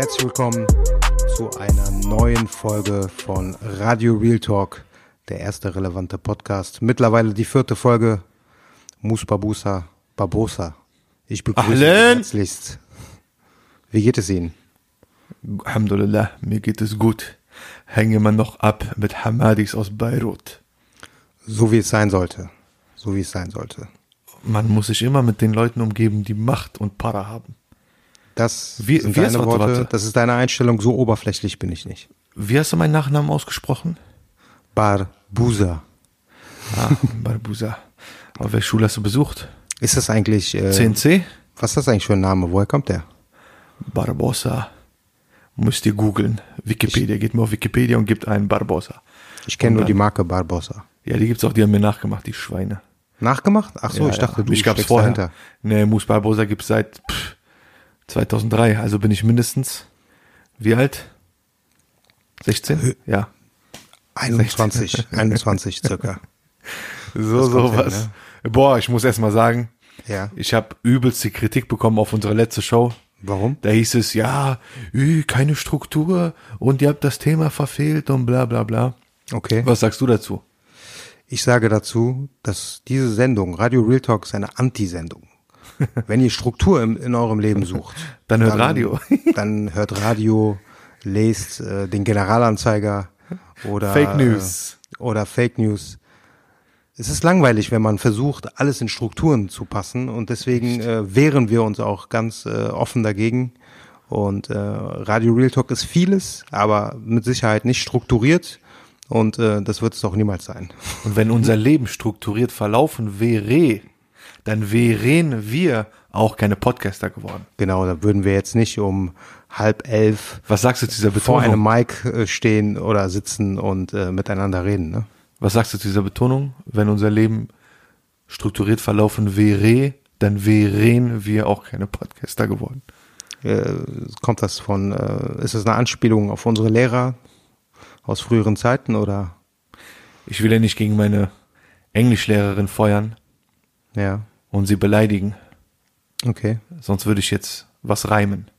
Herzlich willkommen zu einer neuen Folge von Radio Real Talk, der erste relevante Podcast. Mittlerweile die vierte Folge. Mus Babusa Barbosa. Ich begrüße Sie herzlichst. Wie geht es Ihnen? Alhamdulillah, mir geht es gut. Hänge man noch ab mit Hamadis aus Beirut. So wie es sein sollte. So wie es sein sollte. Man muss sich immer mit den Leuten umgeben, die Macht und Para haben. Das Wie- sind wie ist- deine Worte. warte. Das ist deine Einstellung. So oberflächlich bin ich nicht. Wie hast du meinen Nachnamen ausgesprochen? Barbusa. Ah, Barbusa. Auf welche Schule hast du besucht? Ist das eigentlich, äh, CNC? was ist das eigentlich für ein Name? Woher kommt der? Barbosa. Müsst ihr googeln. Wikipedia. Geht mal auf Wikipedia und gibt einen Barbosa. Ich kenne nur die Marke Barbosa. Ja, die gibt's auch, die haben mir nachgemacht, die Schweine. Nachgemacht? Ach so, ja, ich dachte, ja. du Mich gab's vorher. dahinter. Nee, Mus Barbosa gibt's seit pff, 2003. Also bin ich mindestens, wie alt? 16? Ja. 21, 21 circa. So, sowas. hin, Boah, ich muss erst mal sagen, Ja. ich habe übelste Kritik bekommen auf unsere letzte Show. Warum? Da hieß es, ja, keine Struktur und ihr habt das Thema verfehlt und bla bla bla. Okay. Was sagst du dazu? Ich sage dazu, dass diese Sendung, Radio Real Talk, ist eine Anti-Sendung. Wenn ihr Struktur im, in eurem Leben sucht, Dann hört Radio. dann hört Radio, lest äh, den Generalanzeiger oder Fake News. Äh, oder Fake News. Es ist langweilig, wenn man versucht, alles in Strukturen zu passen und deswegen äh, wehren wir uns auch ganz äh, offen dagegen. Und äh, Radio Real Talk ist vieles, aber mit Sicherheit nicht strukturiert und äh, das wird es auch niemals sein. Und wenn unser Leben strukturiert verlaufen wäre, dann wären wir auch keine Podcaster geworden. Genau, da würden wir jetzt nicht um halb elf Was sagst du zu dieser vor einem Betonung? Mic äh, stehen oder sitzen und äh, miteinander reden. Ne? Was sagst du zu dieser Betonung? Wenn unser Leben strukturiert verlaufen wäre, dann wären wir auch keine Podcaster geworden. Äh, kommt das von, äh, ist das eine Anspielung auf unsere Lehrer aus früheren Zeiten oder? Ich will ja nicht gegen meine Englischlehrerin feuern Ja, und sie beleidigen, okay. sonst würde ich jetzt was reimen.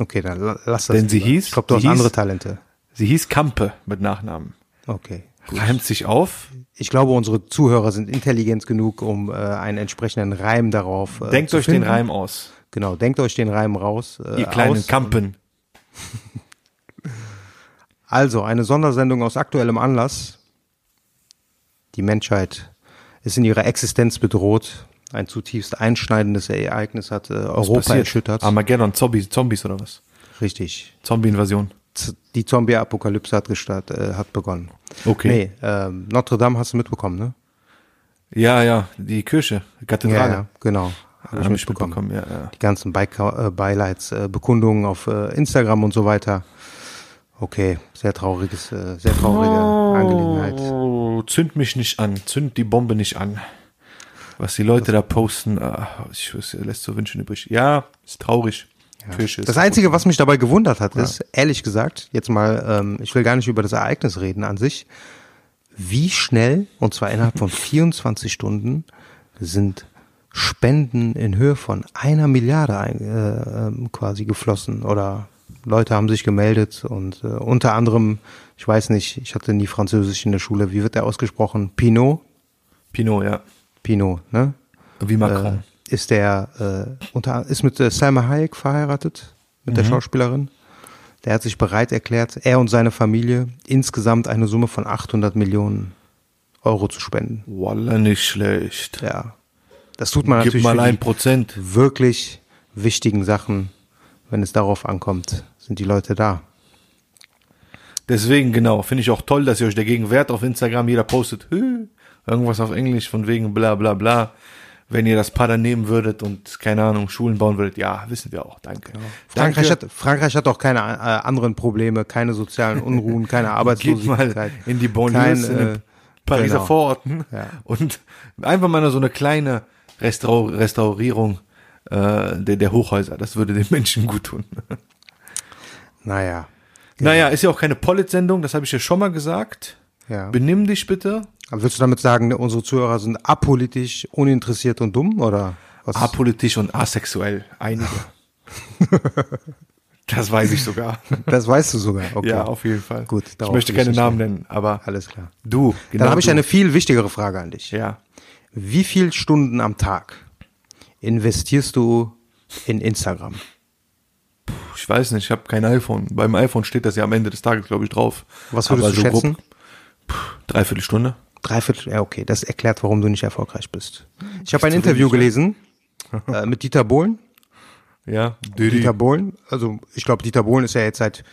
Okay, dann la- lass das. Denn sie lieber. hieß- Ich glaube, du hast hieß- andere Talente. Sie hieß Kampe mit Nachnamen. Okay. Reimt sich auf. Ich glaube, unsere Zuhörer sind intelligent genug, um äh, einen entsprechenden Reim darauf äh, Denkt euch finden. den Reim aus. Genau, denkt euch den Reim raus. Äh, Ihr kleinen aus. Kampen. Also, eine Sondersendung aus aktuellem Anlass. Die Menschheit ist in ihrer Existenz bedroht. Ein zutiefst einschneidendes Ereignis hat äh, Europa erschüttert. Armageddon, Zombies, Zombies oder was? Richtig. Zombie-Invasion. Die Zombie-Apokalypse hat, gestart, äh, hat begonnen. Okay. Nee, ähm, Notre Dame hast du mitbekommen, ne? Ja, ja, die Kirche, Kathedrale. ja, genau. Habe ich mitbekommen. mitbekommen, ja, ja. Die ganzen Beika- äh, Beileidsbekundungen auf äh, Instagram und so weiter. Okay, sehr trauriges, äh, sehr traurige Angelegenheit. Oh, zünd mich nicht an, zünd die Bombe nicht an. Was die Leute da posten, ah, ich weiß, lässt so wünschen übrig. Ja, ist traurig. Kirche ist Das Einzige, was mich dabei gewundert hat, ist, ehrlich gesagt, jetzt mal, ähm, ich will gar nicht über das Ereignis reden an sich, wie schnell, und zwar innerhalb von 24 Stunden, sind Spenden in Höhe von einer Milliarde äh, ähm, quasi geflossen oder Leute haben sich gemeldet und äh, unter anderem, ich weiß nicht, ich hatte nie Französisch in der Schule, wie wird der ausgesprochen? Pinot? Pinot, ja. Pinot, ne? Wie Macron. Äh, ist der äh, unter ist mit äh, Salma Hayek verheiratet, mit der Schauspielerin. Der hat sich bereit erklärt, er und seine Familie insgesamt eine Summe von 800 Millionen Euro zu spenden. Wallah, nicht schlecht. Ja, das tut man Gib natürlich mal ein Prozent. wirklich wichtigen Sachen, wenn es darauf ankommt, sind die Leute da. Deswegen, genau, finde ich auch toll, dass ihr euch dagegen wehrt auf Instagram. Jeder postet hü, irgendwas auf Englisch von wegen bla bla bla. wenn ihr das Paar dann nehmen würdet und, keine Ahnung, Schulen bauen würdet. Ja, wissen wir auch. Danke. Frankreich Danke. hat, Frankreich hat auch keine äh, anderen Probleme, keine sozialen Unruhen, keine Geht mal Arbeitslosigkeit. in die kein, in den äh, Pariser genau. Vororten Ja. und einfach mal so eine kleine Restau Restaurierung äh, der, der Hochhäuser. Das würde den Menschen gut tun. Naja, Naja, ist ja auch keine Polit-Sendung, das habe ich ja schon mal gesagt. ja. Benimm dich bitte. Aber willst du damit sagen, unsere Zuhörer sind apolitisch, uninteressiert und dumm, oder? Was? Apolitisch und asexuell, einige. das weiß ich sogar. Das weißt du sogar, okay. Ja, auf jeden Fall. Gut, ich möchte keine Namen nennen, aber Alles klar. du, genau Dann habe ich eine viel wichtigere Frage an dich. Ja. Wie viel Stunden am Tag investierst du in Instagram? Ich weiß nicht, ich habe kein iPhone. Beim iPhone steht das ja am Ende des Tages, glaube ich, drauf. Was würdest Aber du so schätzen? Grob, dreiviertel Stunde. Dreiviertel, ja, okay, das erklärt, warum du nicht erfolgreich bist. Ich habe ein Interview gelesen äh, mit Dieter Bohlen. Ja, Dieter Bohlen, also ich glaube, Dieter Bohlen ist ja jetzt seit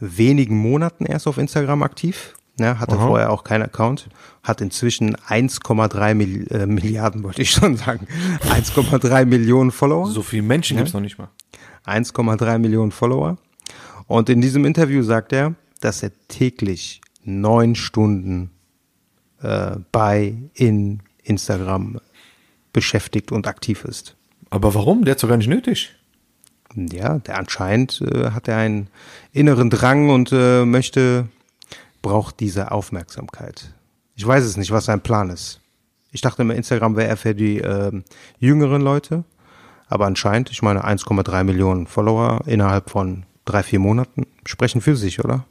wenigen Monaten erst auf Instagram aktiv. Ne, hatte Aha. vorher auch keinen Account, hat inzwischen 1,3 Mil äh, Milliarden, wollte ich schon sagen, 1,3 Millionen Follower. So viele Menschen gibt's noch nicht mal. 1,3 Millionen Follower. Und in diesem Interview sagt er, dass er täglich neun Stunden äh, bei in Instagram beschäftigt und aktiv ist. Aber warum? Der hat's doch gar nicht nötig. Ja, der anscheinend äh, hat er einen inneren Drang und äh, möchte, braucht diese Aufmerksamkeit. Ich weiß es nicht, was sein Plan ist. Ich dachte immer, Instagram wäre eher für die ähm, jüngeren Leute, aber anscheinend, ich meine, 1,3 Millionen Follower innerhalb von drei, vier Monaten sprechen für sich, oder?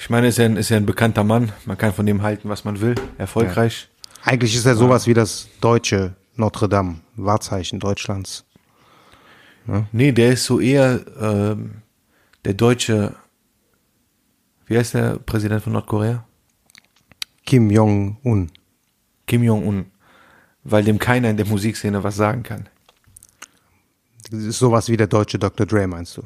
Ich meine, ist ja, ein, ist ja ein bekannter Mann. Man kann von dem halten, was man will. Erfolgreich. Eigentlich ist er sowas wie das deutsche Notre Dame, Wahrzeichen Deutschlands. Nee, der ist so eher ähm, der deutsche, wie heißt der Präsident von Nordkorea? Kim Jong-un. Kim Jong-un. Weil dem keiner in der Musikszene was sagen kann. Das ist sowas wie der deutsche Dr. Dre, meinst du?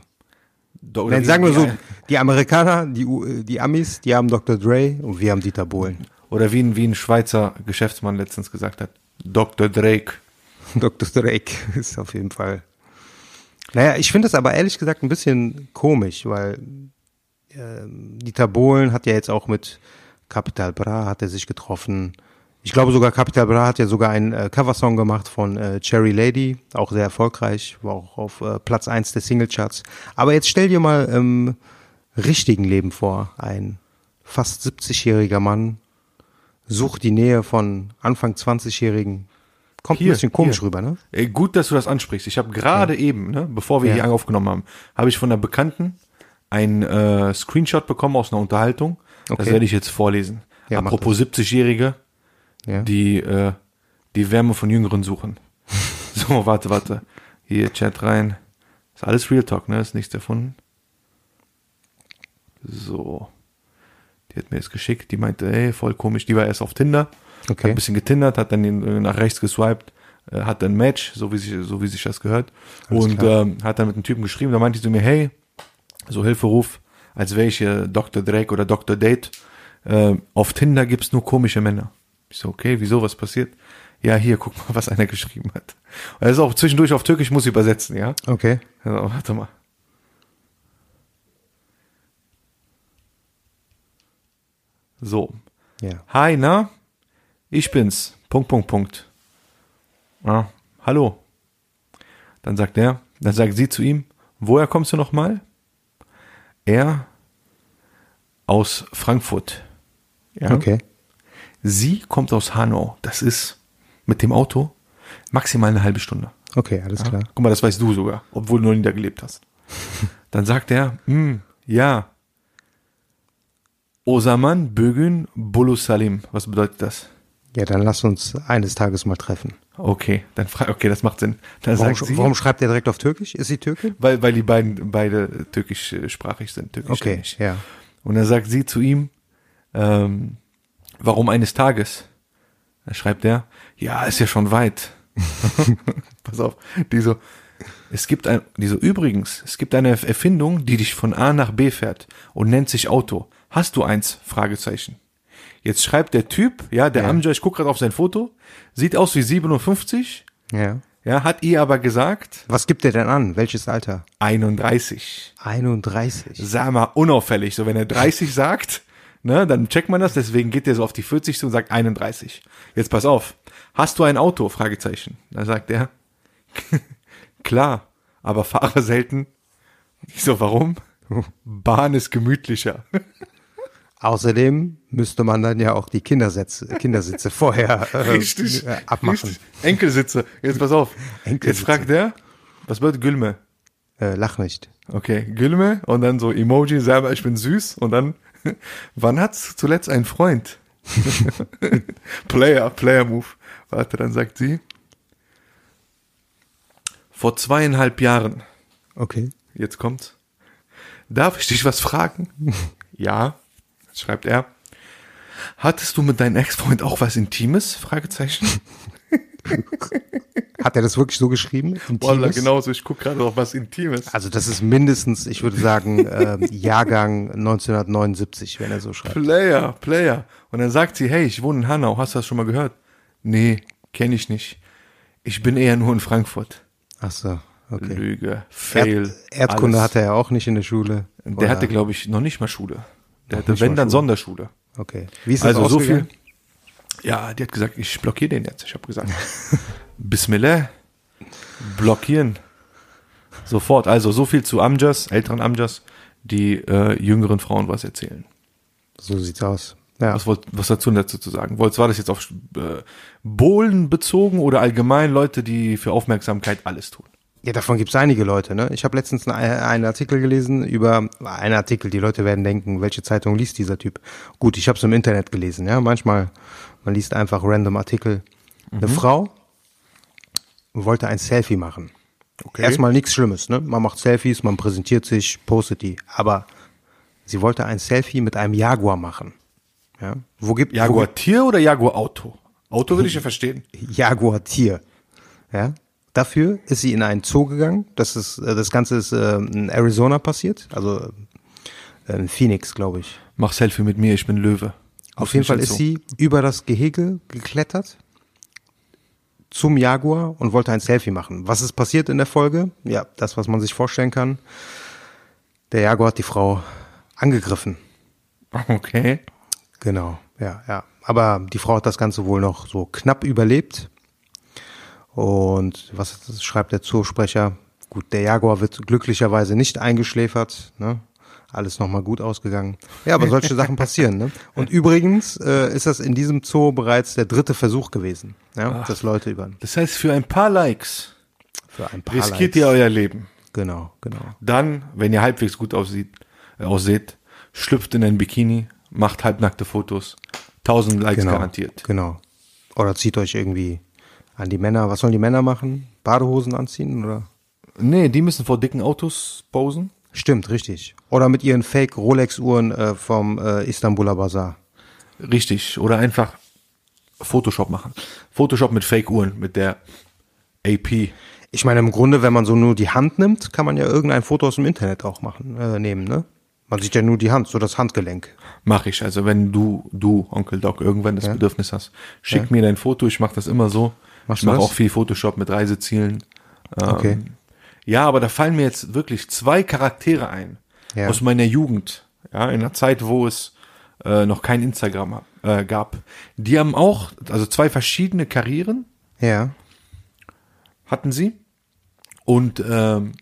Nein, sagen wir so, die Amerikaner, die, U- die Amis, die haben Dr. Dre und wir haben Dieter Bohlen. Oder wie ein, wie ein Schweizer Geschäftsmann letztens gesagt hat. Dr. Drake. Dr. Drake ist auf jeden Fall. Naja, ich finde das aber ehrlich gesagt ein bisschen komisch, weil ähm, Dieter Bohlen hat ja jetzt auch mit Capital Bra hat er sich getroffen. Ich glaube sogar Capital Bra hat ja sogar einen äh, Coversong gemacht von äh, Cherry Lady, auch sehr erfolgreich, war auch auf äh, Platz eins der Singlecharts. Aber jetzt stell dir mal im richtigen Leben vor, ein fast 70-jähriger Mann sucht die Nähe von Anfang 20-jährigen. Kommt Hier, ein bisschen komisch hier. rüber, ne? Ey, gut, dass du das ansprichst. Ich habe gerade eben, ne, bevor wir Ja. hier aufgenommen haben, habe ich von einer Bekannten ein äh, Screenshot bekommen aus einer Unterhaltung. Das Okay. werde ich jetzt vorlesen. Ja, Apropos 70-Jährige, Ja. die äh, die Wärme von Jüngeren suchen. so, warte, warte. Hier, Chat rein. Ist alles Real Talk, ne? Ist nichts erfunden. So. Die hat mir jetzt geschickt. Die meinte, ey, voll komisch. Die war erst auf Tinder. Okay. Hat ein bisschen getindert, hat dann äh, nach rechts geswiped, äh, hat dann Match, so wie sich, so wie sich das gehört. Alles und ähm, hat dann mit einem Typen geschrieben, da meinte sie zu mir, hey, so Hilferuf, als wäre ich hier Dr. Drake oder Dr. Date. Äh, auf Tinder gibt's nur komische Männer. Ich so, okay, wieso, was passiert? Ja, hier, guck mal, was einer geschrieben hat. Und er ist auch zwischendurch auf Türkisch, muss ich übersetzen, ja? Okay. ja warte mal. So. Ja. Hi, na? Ich bin's. Punkt, Punkt, Punkt. Ah, hallo. Dann sagt er, dann sagt sie zu ihm, woher kommst du nochmal? Er aus Frankfurt. Ja. Okay. Sie kommt aus Hanau. Das ist mit dem Auto maximal eine halbe Stunde. Okay, alles klar. Guck mal, das weißt du sogar, obwohl du noch nie da gelebt hast. Dann sagt er, hm, ja. Osaman Bögün Bulu Salim. Was bedeutet das? Ja, dann lass uns eines Tages mal treffen. Okay, dann frag, okay, das macht Sinn. Dann Warum, sagt sie, warum schreibt er direkt auf Türkisch? Ist sie Türkin? weil, weil die beiden beide türkischsprachig sind, Okay, türkischstämmig. ja. Und dann sagt sie zu ihm, ähm, warum eines Tages? Dann schreibt er, ja, ist ja schon weit. Pass auf, die so, es gibt ein, die so, übrigens, es gibt eine Erfindung, die dich von A nach B fährt und nennt sich Auto. Hast du eins? Fragezeichen. Jetzt schreibt der Typ, ja, der Ja. Amjad, ich guck gerade auf sein Foto, sieht aus wie 57, Ja. Ja, hat ihr aber gesagt, Was gibt er denn an? Welches Alter? 31. 31. Sag mal, unauffällig. So, wenn er 30 sagt, ne, dann checkt man das, deswegen geht er so auf die 40 zu und sagt 31. Jetzt pass auf. Hast du ein Auto? Fragezeichen. Da sagt er, klar, aber fahre selten. Ich so, warum? Bahn ist gemütlicher. Außerdem müsste man dann ja auch die Kindersitze, Kindersitze vorher äh, Richtig. äh, abmachen. Richtig. Enkelsitze. Jetzt pass auf. Enkelsitze. Jetzt fragt er, was bedeutet Gülme? Äh, lach nicht. Okay, Gülme und dann so Emoji, selber, ich bin süß und dann, wann hat's zuletzt ein Freund? Player, Player Move. Warte, dann sagt sie, vor zweieinhalb Jahren, Okay. jetzt kommt's, darf ich dich was fragen? ja, schreibt er, hattest du mit deinem Ex-Freund auch was Intimes? Fragezeichen. Hat er das wirklich so geschrieben? Wallah, Intimes? genauso, ich gucke gerade auf was Intimes. Also das ist mindestens, ich würde sagen, ähm, Jahrgang 1979, wenn er so schreibt. Player, Player. Und dann sagt sie, hey, ich wohne in Hanau, hast du das schon mal gehört? Nee, kenne ich nicht. Ich bin eher nur in Frankfurt. Ach so, okay. Lüge, Fail. Erd Erdkunde alles. hatte er auch nicht in der Schule. Der Oder- hatte, glaube ich, noch nicht mal Schule. Der hatte, nicht wenn dann Schule. Sonderschule. Okay. Wie ist das Also so viel. Ja, die hat gesagt, ich blockiere den jetzt. Ich habe gesagt, Bismillah, blockieren. Sofort. Also so viel zu Amjas, älteren Amjas, die äh, jüngeren Frauen was erzählen. So sieht's aus. Ja. Was, wollt, was dazu dazu zu sagen? Wollt's, war das jetzt auf äh, Bohlen bezogen oder allgemein Leute, die für Aufmerksamkeit alles tun? Ja, davon gibt's einige Leute. Ne? Ich habe letztens einen, einen Artikel gelesen über einen Artikel. Die Leute werden denken, welche Zeitung liest dieser Typ? Gut, ich habe es im Internet gelesen. Ja, manchmal man liest einfach random Artikel. Eine Frau wollte ein Selfie machen. Okay. Erstmal nichts Schlimmes. Ne? Man macht Selfies, man präsentiert sich, postet die. Aber sie wollte ein Selfie mit einem Jaguar machen. Ja, wo gibt wo Jaguar Tier oder Jaguar Auto? Auto will ich ja verstehen. Jaguar-Tier. Ja. Dafür ist sie in einen Zoo gegangen. Das ist, äh, das Ganze ist äh, in Arizona passiert, also äh, in Phoenix, glaube ich. Mach Selfie mit mir, ich bin Löwe. Auf jeden Fall ist sie über das Gehege geklettert zum Jaguar und wollte ein Selfie machen. Was ist passiert in der Folge? Ja, das, was man sich vorstellen kann. Der Jaguar hat die Frau angegriffen. Okay. Genau, ja, ja. Aber die Frau hat das Ganze wohl noch so knapp überlebt. Und was schreibt der Zoosprecher? Gut, der Jaguar wird glücklicherweise nicht eingeschläfert. Ne? Alles nochmal gut ausgegangen. Ja, aber solche Sachen passieren. Ne? Und übrigens äh, ist das in diesem Zoo bereits der dritte Versuch gewesen, ja, dass Leute über Das heißt, für ein paar Likes für ein paar riskiert Likes. ihr euer Leben. Genau, genau. Dann, wenn ihr halbwegs gut aussieht, äh, ausseht, schlüpft in ein Bikini, macht halbnackte Fotos. 1000 Likes Genau, garantiert. genau. Oder zieht euch irgendwie an die Männer. Was sollen die Männer machen? Badehosen anziehen oder? Nee, die müssen vor dicken Autos posen. Stimmt, richtig. Oder mit ihren Fake Rolex-Uhren äh, vom äh, Istanbuler Bazar. Richtig. Oder einfach Photoshop machen. Photoshop mit Fake-Uhren, mit der AP. Ich meine, im Grunde, wenn man so nur die Hand nimmt, kann man ja irgendein Foto aus dem Internet auch machen, äh, nehmen, ne? Man sieht ja nur die Hand, so das Handgelenk. Mache ich. Also wenn du, du, Onkel Doc, irgendwann das Bedürfnis hast, schick mir dein Foto. Ich mache das immer so. Machst ich mache auch viel Photoshop mit Reisezielen. Ähm, Okay. Ja, aber da fallen mir jetzt wirklich zwei Charaktere ein Ja. aus meiner Jugend. Ja, in einer Zeit, wo es äh, noch kein Instagram äh, gab. Die haben auch, also zwei verschiedene Karrieren Ja. hatten sie und ähm,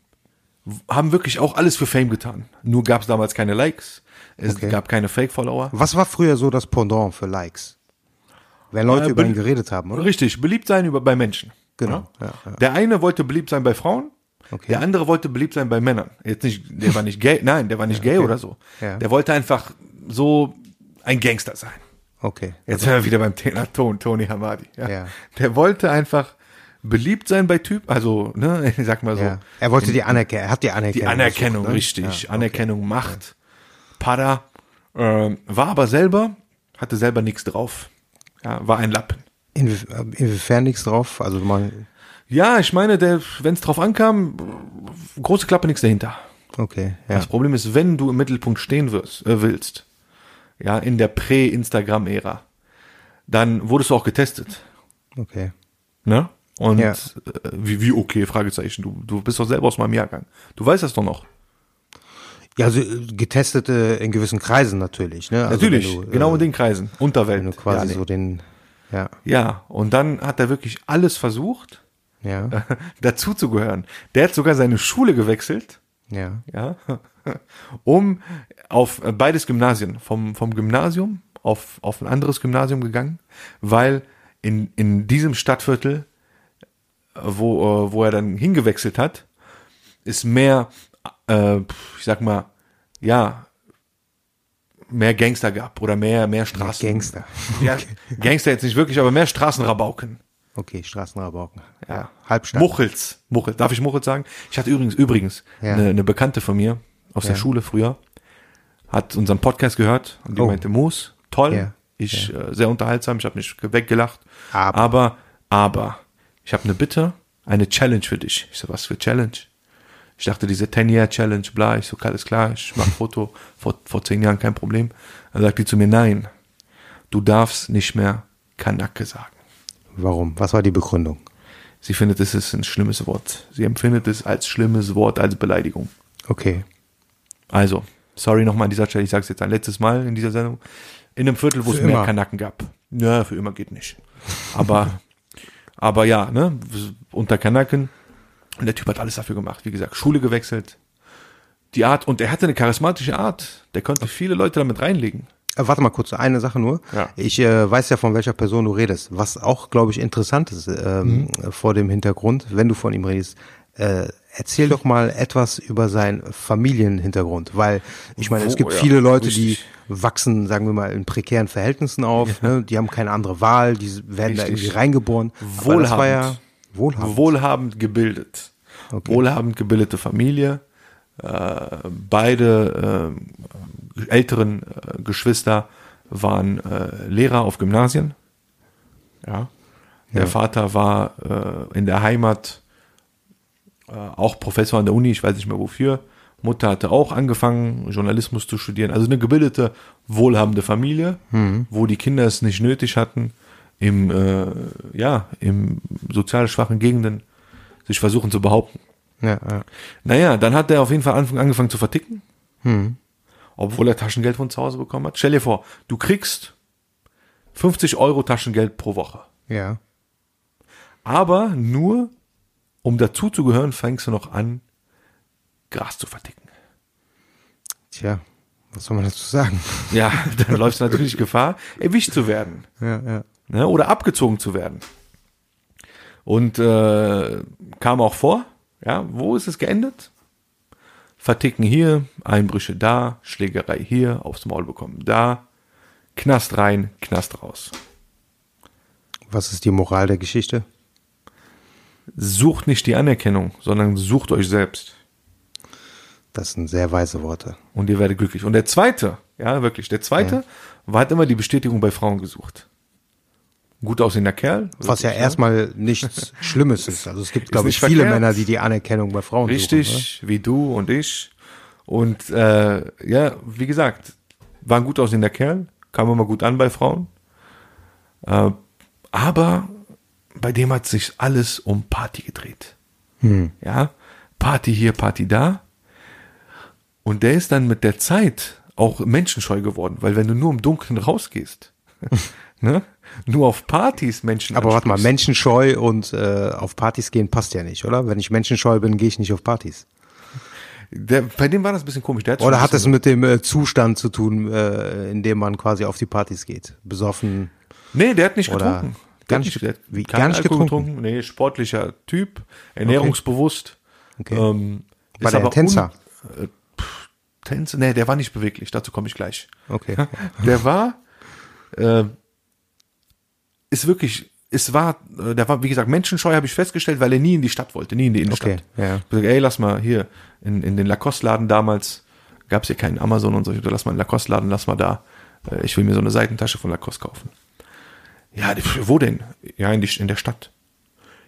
haben wirklich auch alles für Fame getan. Nur gab es damals keine Likes, es Okay. gab keine Fake-Follower. Was war früher so das Pendant für Likes? Wenn Leute Äh, über ihn geredet haben, oder? Richtig, beliebt sein über, bei Menschen. Genau, ja, ja. Der eine wollte beliebt sein bei Frauen, Okay. der andere wollte beliebt sein bei Männern. Jetzt nicht, der war nicht gay, nein, der war nicht gay oder so. Ja. Der wollte einfach so ein Gangster sein. Okay. Jetzt sind wir wieder beim Thema Ton, Tony Hamadi. Ja. Ja. Der wollte einfach beliebt sein bei Typ, also, ne, ich sag mal so. Ja. Er wollte die Anerkennung, er hat die Anerkennung. Die Anerkennung, gesucht, ne? richtig. Ja, okay. Anerkennung, Macht, Para. Ähm, war aber selber, hatte selber nichts drauf. Ja, war ein Lappen. Inwie inwiefern nichts drauf? Also man, Ja, ich meine, wenn es drauf ankam, große Klappe, nichts dahinter. okay, ja. Das Problem ist, wenn du im Mittelpunkt stehen wirst, äh, willst, ja, in der Prä-Instagram-Ära, dann wurdest du auch getestet, Okay. ne? Und Ja. äh, wie, wie okay, Fragezeichen, du, du bist doch selber aus meinem Jahrgang. Du weißt das doch noch. Ja, also äh, getestet äh, in gewissen Kreisen natürlich, ne? Also Natürlich, du, genau äh, in den Kreisen, Unterwelt. Wenn du quasi ja, nee. so den, ja, ja, und dann hat er wirklich alles versucht, ja, dazu zu gehören. Der hat sogar seine Schule gewechselt, ja. ja, um auf äh, beides Gymnasien, vom, vom Gymnasium auf, auf ein anderes Gymnasium gegangen, weil in, in diesem Stadtviertel, äh, wo, äh, wo er dann hingewechselt hat, ist mehr, äh, ich sag mal, ja, mehr Gangster gab oder mehr, mehr Straßen. Gangster. Ja, Gangster jetzt nicht wirklich, aber mehr Straßenrabauken. Okay, Straßenrabauken. Ja. Halbstadt. Muchels. Muchels. Darf ich Muchels sagen? Ich hatte übrigens, übrigens, Ja. eine, eine Bekannte von mir aus der Ja. Schule früher, hat unseren Podcast gehört und die Oh. meinte, Moos, toll, ich, Äh, sehr unterhaltsam, ich habe mich weggelacht. Aber. aber, aber, ich habe eine Bitte, eine Challenge für dich. Ich so, was für Challenge? Ich dachte, diese 10-Year-Challenge, bla, ich so, alles klar, ich mach Foto, vor, vor zehn Jahren kein Problem. Dann sagt die zu mir, nein, du darfst nicht mehr Kanake sagen. Warum? Was war die Begründung? Sie findet, es ist ein schlimmes Wort. Sie empfindet es als schlimmes Wort, als Beleidigung. Okay. Also, sorry nochmal an dieser Stelle, ich sage es jetzt ein letztes Mal in dieser Sendung. In einem Viertel, wo Für es mehr immer. Kanaken gab. Ja, für immer geht nicht. Aber, aber ja, ne, unter Kanaken. Und der Typ hat alles dafür gemacht. Wie gesagt, Schule gewechselt. Die Art, und er hatte eine charismatische Art. Der konnte viele Leute damit reinlegen. Äh, warte mal kurz, eine Sache nur. Ja. Ich äh, weiß ja, von welcher Person du redest. Was auch, glaube ich, interessant ist ähm, Mhm. vor dem Hintergrund, wenn du von ihm redest. Äh, erzähl doch mal etwas über seinen Familienhintergrund, weil ich meine, es Wo- gibt ja, viele Leute, richtig. die wachsen, sagen wir mal, in prekären Verhältnissen auf. Ne? Die haben keine andere Wahl, die werden da Richtig. irgendwie reingeboren. Aber das war ja Wohlhabend. wohlhabend. Wohlhabend gebildet. Okay. Wohlhabend gebildete Familie. Äh, beide äh, älteren äh, Geschwister waren äh, Lehrer auf Gymnasien. Ja. Der Ja. Vater war äh, in der Heimat äh, auch Professor an der Uni, ich weiß nicht mehr wofür. Mutter hatte auch angefangen, Journalismus zu studieren. Also eine gebildete, wohlhabende Familie, wo die Kinder es nicht nötig hatten, im, äh, ja, im sozial schwachen Gegenden sich versuchen zu behaupten. Ja, ja. Naja, dann hat er auf jeden Fall angefangen zu verticken, obwohl er Taschengeld von zu Hause bekommen hat. Stell dir vor, du kriegst 50 Euro Taschengeld pro Woche. ja. Aber nur, um dazuzugehören, fängst du noch an, Gras zu verticken. Tja, was soll man dazu sagen? Ja, dann läufst du natürlich Gefahr, erwischt zu werden. Ja, ja. ne, oder abgezogen zu werden. Und äh, kam auch vor, ja, wo ist es geendet? Verticken hier, Einbrüche da, Schlägerei hier, aufs Maul bekommen da, Knast rein, Knast raus. Was ist die Moral der Geschichte? Sucht nicht die Anerkennung, sondern sucht euch selbst. Das sind sehr weise Worte. Und ihr werdet glücklich. Und der zweite, ja, wirklich, der zweite, war, hat immer die Bestätigung bei Frauen gesucht. Gut aussehender Kerl. Was ja wirklich, erstmal nichts Schlimmes ist. Also es gibt, glaube ich, viele verkehrt. Männer, die die Anerkennung bei Frauen Richtig, suchen. wie du und ich. Und äh, ja, wie gesagt, war ein gut aussehender Kerl, kam immer gut an bei Frauen. Äh, aber bei dem hat sich alles um Party gedreht. Ja, Party hier, Party da. Und der ist dann mit der Zeit auch menschenscheu geworden, weil wenn du nur im Dunkeln rausgehst, ne, nur auf Partys Menschen Aber warte mal, menschenscheu und äh, auf Partys gehen passt ja nicht, oder? Wenn ich menschenscheu bin, gehe ich nicht auf Partys. der, bei dem war das ein bisschen komisch. Hat Oder hat es bisschen- mit dem äh, Zustand zu tun, äh, in dem man quasi auf die Partys geht? Besoffen? Nee, der hat nicht getrunken. gar nicht- der hat wie, gar nicht Alkohol getrunken? Nee, sportlicher Typ, ernährungsbewusst. Okay. Ähm, War ist der aber Tänzer? Un, äh, pff, Tänzer? Nee, der war nicht beweglich, dazu komme ich gleich. Okay. Der war, äh, ist wirklich, es war, äh, der war, wie gesagt, menschenscheu habe ich festgestellt, weil er nie in die Stadt wollte, nie in die Innenstadt. Okay, ja. Ich gesagt, ey, lass mal hier in, in den Lacoste-Laden damals, gab es hier keinen Amazon und so, ich lass mal in den Lacoste-Laden, lass mal da, äh, ich will mir so eine Seitentasche von Lacoste kaufen. Ja, wo denn? Ja, in, die, in der Stadt.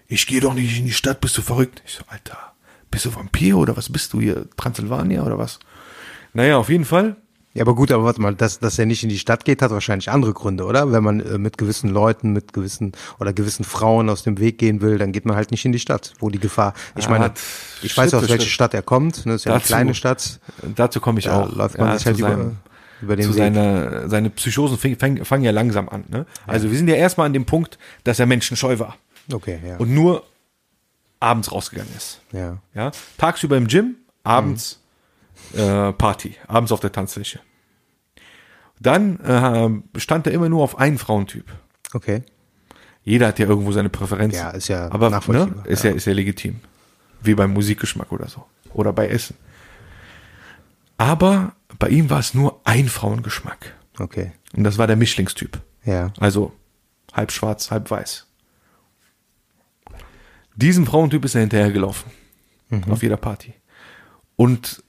Ich gehe doch nicht in die Stadt, bist du verrückt? Ich so, Alter, bist du Vampir oder was bist du hier? Transsilvania oder was? Naja, auf jeden Fall Ja, aber gut, aber warte mal, dass, dass er nicht in die Stadt geht, hat wahrscheinlich andere Gründe, oder? Wenn man äh, mit gewissen Leuten, mit gewissen oder gewissen Frauen aus dem Weg gehen will, dann geht man halt nicht in die Stadt, wo die Gefahr. Ich Er meine, ich Schritt weiß aus für welche Schritt. Stadt er kommt. Ne? Das ist ja eine Dazu- kleine Stadt. Dazu komme ich Da auch. läuft man Ja, sich halt über, über den zu Weg. seiner, seine Psychosen fing- fang- fangen ja langsam an. Ne? Also wir sind ja erstmal an dem Punkt, dass er menschenscheu war okay, ja. und nur abends rausgegangen ist. ja. Ja? Tagsüber im Gym, abends äh, Party, abends auf der Tanzfläche. Dann äh, stand er immer nur auf einen Frauentyp. Okay. Jeder hat ja irgendwo seine Präferenzen. Ja, ist ja Aber ne, nachvollziehbar, ist ja. ist ja legitim. Wie beim Musikgeschmack oder so. Oder bei Essen. Aber bei ihm war es nur ein Frauengeschmack. Okay. Und das war der Mischlingstyp. Ja. Also halb schwarz, halb weiß. Diesem Frauentyp ist er hinterhergelaufen. Auf jeder Party. Und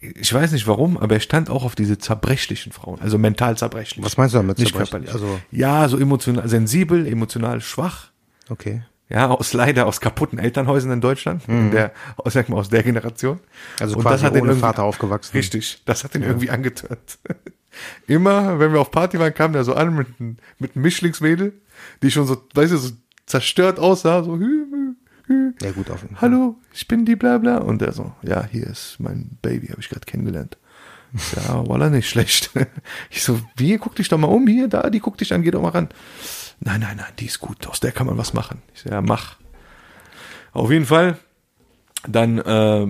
ich weiß nicht warum, aber er stand auch auf diese zerbrechlichen Frauen, also mental zerbrechlich. Was meinst du damit Nicht körperlich. Also- ja, so emotional, sensibel, emotional schwach. Okay. Ja, aus leider aus kaputten Elternhäusern in Deutschland, in der, aus, sag mal, aus der Generation. Also Und quasi das hat ohne Vater aufgewachsen. Richtig, das hat ihn irgendwie angetört. Immer, wenn wir auf Party waren, kam der so an mit, einem- mit einem Mischlingsmädel, die schon so, weißt du, so zerstört aussah, so, hü. Ja, gut, auf jeden Fall. hallo, ich bin die bla bla. Und der so, ja, hier ist mein Baby, habe ich gerade kennengelernt. Ja, war nicht schlecht. Ich so, wie, guck dich doch mal um, hier, da, die guck dich an, geh doch mal ran. Nein, nein, nein, die ist gut, aus der kann man was machen. Ich so, ja, mach. Auf jeden Fall, dann, äh,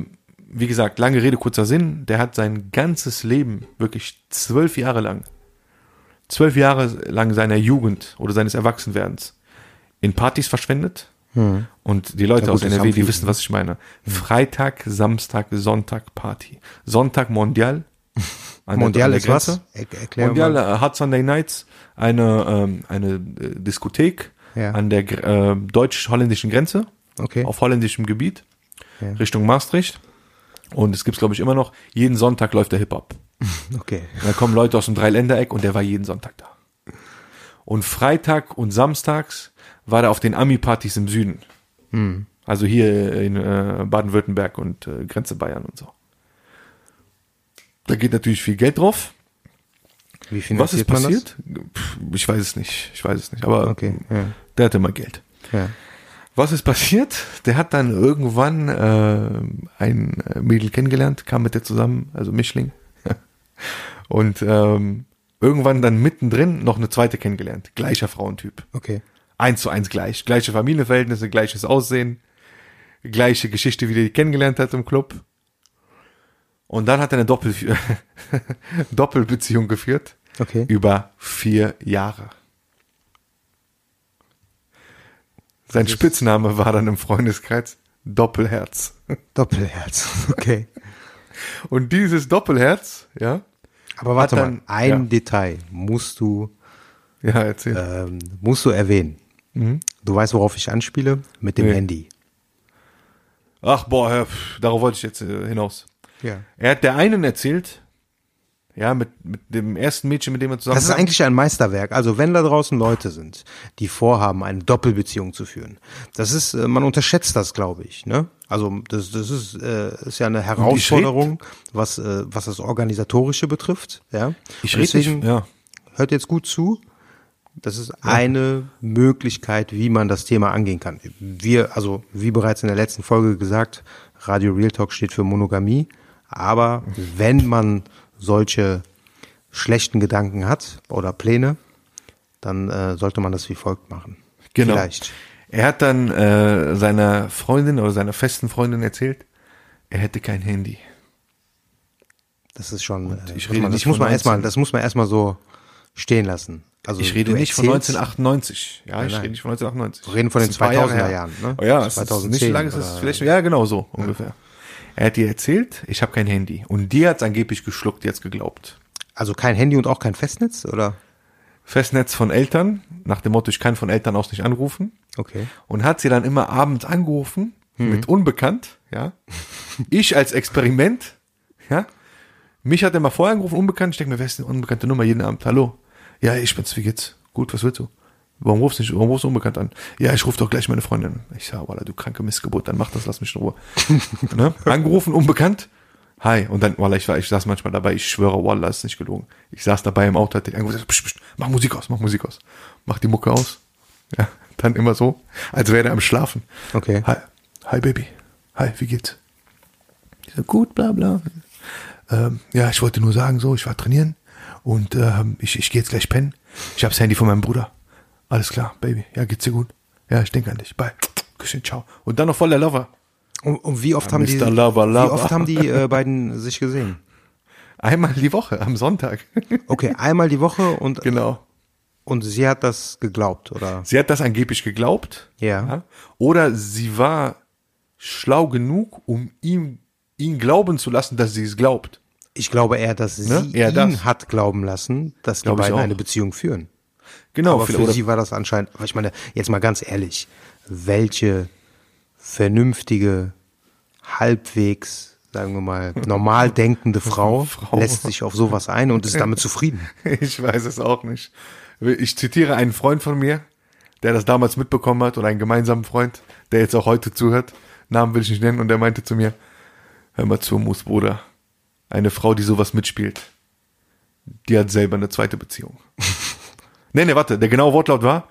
wie gesagt, lange Rede, kurzer Sinn, der hat sein ganzes Leben, wirklich zwölf Jahre lang, zwölf Jahre lang seiner Jugend oder seines Erwachsenwerdens in Partys verschwendet. Und die Leute Ja, gut, aus NRW, die wissen, was ich meine. Freitag, Samstag, Sonntag Party. Sonntag Mondial. Mondial ist was? Er, erklär Mondial mal. äh, Hard Sunday Nights, eine, ähm, eine äh, Diskothek Ja. an der äh, deutsch-holländischen Grenze, Okay. auf holländischem Gebiet, Ja. Richtung Maastricht. Und es gibt's glaube ich, immer noch. Jeden Sonntag läuft der Hip-Hop. Okay. Da kommen Leute aus dem Dreiländereck und der war jeden Sonntag da. Und Freitag und Samstags war er auf den Ami-Partys im Süden. Also hier in äh, Baden-Württemberg und äh, Grenze Bayern und so. Da geht natürlich viel Geld drauf. Wie Was ist passiert? Pff, Ich weiß es nicht. Ich weiß es nicht. Aber Okay, ja. der hatte immer Geld. Ja. Was ist passiert? Der hat dann irgendwann äh, ein äh, Mädel kennengelernt, kam mit der zusammen, also Mischling. Und ähm, irgendwann dann mittendrin noch eine zweite kennengelernt. Gleicher Frauentyp. Okay. Eins zu eins gleich. Gleiche Familienverhältnisse, gleiches Aussehen, gleiche Geschichte, wie der die kennengelernt hat im Club. Und dann hat er eine Doppel Doppelbeziehung geführt. Okay. Über vier Jahre. Sein Spitzname war dann im Freundeskreis Doppelherz. Doppelherz. Okay. Und dieses Doppelherz, ja, Aber warte Hat mal, dann- ein ja. Detail musst du, ja, erzähl. ähm, musst du erwähnen. Du weißt, worauf ich anspiele? Mit dem Mhm. Nee. Handy. Ach, boah, ja, pff, darauf wollte ich jetzt äh, hinaus. Ja. Er hat der einen erzählt, ja, mit, mit dem ersten Mädchen, mit dem er zusammen Das ist war. eigentlich ein Meisterwerk. Also wenn da draußen Leute sind, die vorhaben, eine Doppelbeziehung zu führen, das ist, äh, man unterschätzt das, glaube ich. Ne? Also das, das ist, äh, ist ja eine Herausforderung, was, äh, was das Organisatorische betrifft. Ja? Ich rede nicht, ja. hört jetzt gut zu. Das ist eine Möglichkeit, wie man das Thema angehen kann. Wir, also wie bereits in der letzten Folge gesagt, Radio Real Talk steht für Monogamie. Aber wenn man solche schlechten Gedanken hat oder Pläne, dann äh, sollte man das wie folgt machen. Genau. Vielleicht. Er hat dann äh, seiner Freundin oder seiner festen Freundin erzählt, er hätte kein Handy. Das ist schon. Äh, ich nicht das muss man erstmal, 19. das muss man erstmal so stehen lassen. Also ich rede nicht von erzählst- 1998. Ja, ich nein. rede nicht von 1998. Wir reden von den ist ein paar Jahre 2000er her. Jahren, ne? Oh ja, es ist 2010 nicht so lange, es ist oder- vielleicht, ja, genau so ungefähr. Er hat dir erzählt, ich habe kein Handy. Und die hat's angeblich geschluckt, jetzt geglaubt. Also kein Handy und auch kein Festnetz, oder? Festnetz von Eltern, nach dem Motto, ich kann von Eltern aus nicht anrufen. Okay. Und hat sie dann immer abends angerufen, Mhm. mit unbekannt, ja. Ich als Experiment, ja. Mich hat er mal vorher angerufen, unbekannt. Ich denke mir, wer ist denn unbekannte Nummer jeden Abend? Hallo? Ja, ich bin's, wie geht's? Gut, was willst du? Warum rufst du nicht, warum rufst du unbekannt an? Ja, ich rufe doch gleich meine Freundin. Ich sag, Wallah, du kranke Missgeburt, dann mach das, lass mich in Ruhe. ne? Angerufen, unbekannt. hi. Und dann, Wallah, ich, war, ich saß manchmal dabei, ich schwöre, Wallah, ist nicht gelogen. Ich saß dabei im Auto, hat irgendwo gesagt, psch, psch, mach Musik aus, mach Musik aus. Mach die Mucke aus. Ja, dann immer so, als wäre er am Schlafen. Okay. Hi, hi Baby. Hi, wie geht's? Ich so, gut, bla bla. Ähm, ja, ich wollte nur sagen, so, ich war trainieren und ähm, ich, ich gehe jetzt gleich pennen. Ich habe das Handy von meinem Bruder. Alles klar, Baby. Ja, geht's dir gut? Ja, ich denke an dich. Bye. Küsschen, ciao. Und dann noch voll der Lover. Und, und wie oft Ja, haben die, Mr. Lover, wie Lover. oft haben die äh, beiden sich gesehen? Einmal die Woche, am Sonntag. Okay, einmal die Woche und, genau. und sie hat das geglaubt, oder? Sie hat das angeblich geglaubt. Ja. Oder sie war schlau genug, um ihm, ihn glauben zu lassen, dass sie es glaubt. Ich glaube eher, dass sie Ne? Ihn das. hat glauben lassen, dass die Glaube ich beiden eine Beziehung führen. Genau. Aber für sie war das anscheinend, aber ich meine, jetzt mal ganz ehrlich, welche vernünftige, halbwegs, sagen wir mal, normal denkende Frau, Frau. lässt sich auf sowas ein und ist damit zufrieden. Ich weiß es auch nicht. Ich zitiere einen Freund von mir, der das damals mitbekommen hat, oder einen gemeinsamen Freund, der jetzt auch heute zuhört. Namen will ich nicht nennen, und der meinte zu mir, hör mal zu, Mus Bruder, eine Frau, die sowas mitspielt, die hat selber eine zweite Beziehung. nee, nee, warte, der genaue Wortlaut war,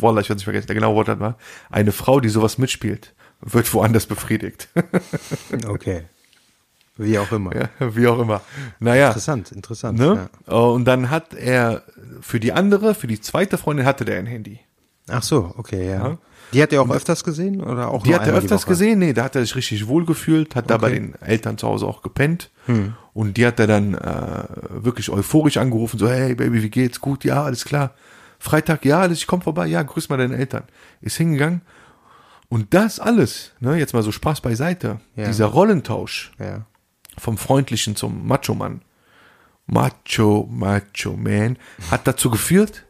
Wallah, ich werde nicht vergessen, der genaue Wortlaut war, eine Frau, die sowas mitspielt, wird woanders befriedigt. Okay. Wie auch immer. ja, wie auch immer. Naja. Interessant, interessant. Ne? Ja. Und dann hat er für die andere, für die zweite Freundin hatte der ein Handy. Ach so, okay, ja. Ja. Die hat er auch öfters gesehen oder auch Die hat er öfters gesehen, nee, da hat er sich richtig wohl gefühlt, hat da bei Okay. den Eltern zu Hause auch gepennt. Und die hat er dann äh, wirklich euphorisch angerufen, so, hey Baby, wie geht's? Gut, ja, alles klar. Freitag, ja, alles, ich komm vorbei, ja, grüß mal deine Eltern. Ist hingegangen. Und das alles, ne, jetzt mal so Spaß beiseite, Ja. dieser Rollentausch, Ja. vom Freundlichen zum Macho-Mann. Macho, Macho Man, hat dazu geführt,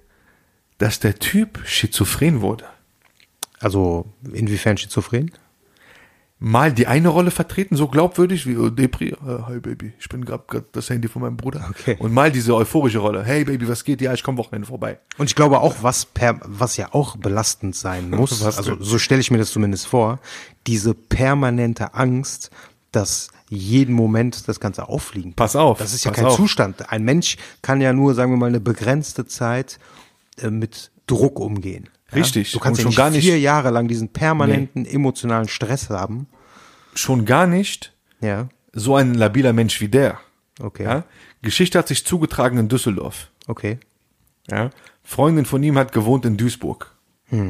dass der Typ schizophren wurde. Also inwiefern schizophren? Mal die eine Rolle vertreten, so glaubwürdig wie oh, Depri, äh, hi Baby, ich bin gerade grad das Handy von meinem Bruder. Okay. Und mal diese euphorische Rolle, hey Baby, was geht? Ja, ich komme Wochenende vorbei. Und ich glaube auch, was per, was ja auch belastend sein muss, also so stelle ich mir das zumindest vor, diese permanente Angst, dass jeden Moment das Ganze auffliegen. kann. Pass auf, Das ist ja kein auf. Zustand. Ein Mensch kann ja nur, sagen wir mal, eine begrenzte Zeit äh, mit Druck umgehen. Ja? Richtig. Du kannst Und ja schon gar nicht- vier Jahre lang diesen permanenten emotionalen Stress haben. Schon gar nicht Ja. so ein labiler Mensch wie der. Okay. Ja? Geschichte hat sich zugetragen in Düsseldorf. Okay. Ja? Freundin von ihm hat gewohnt in Duisburg. Ist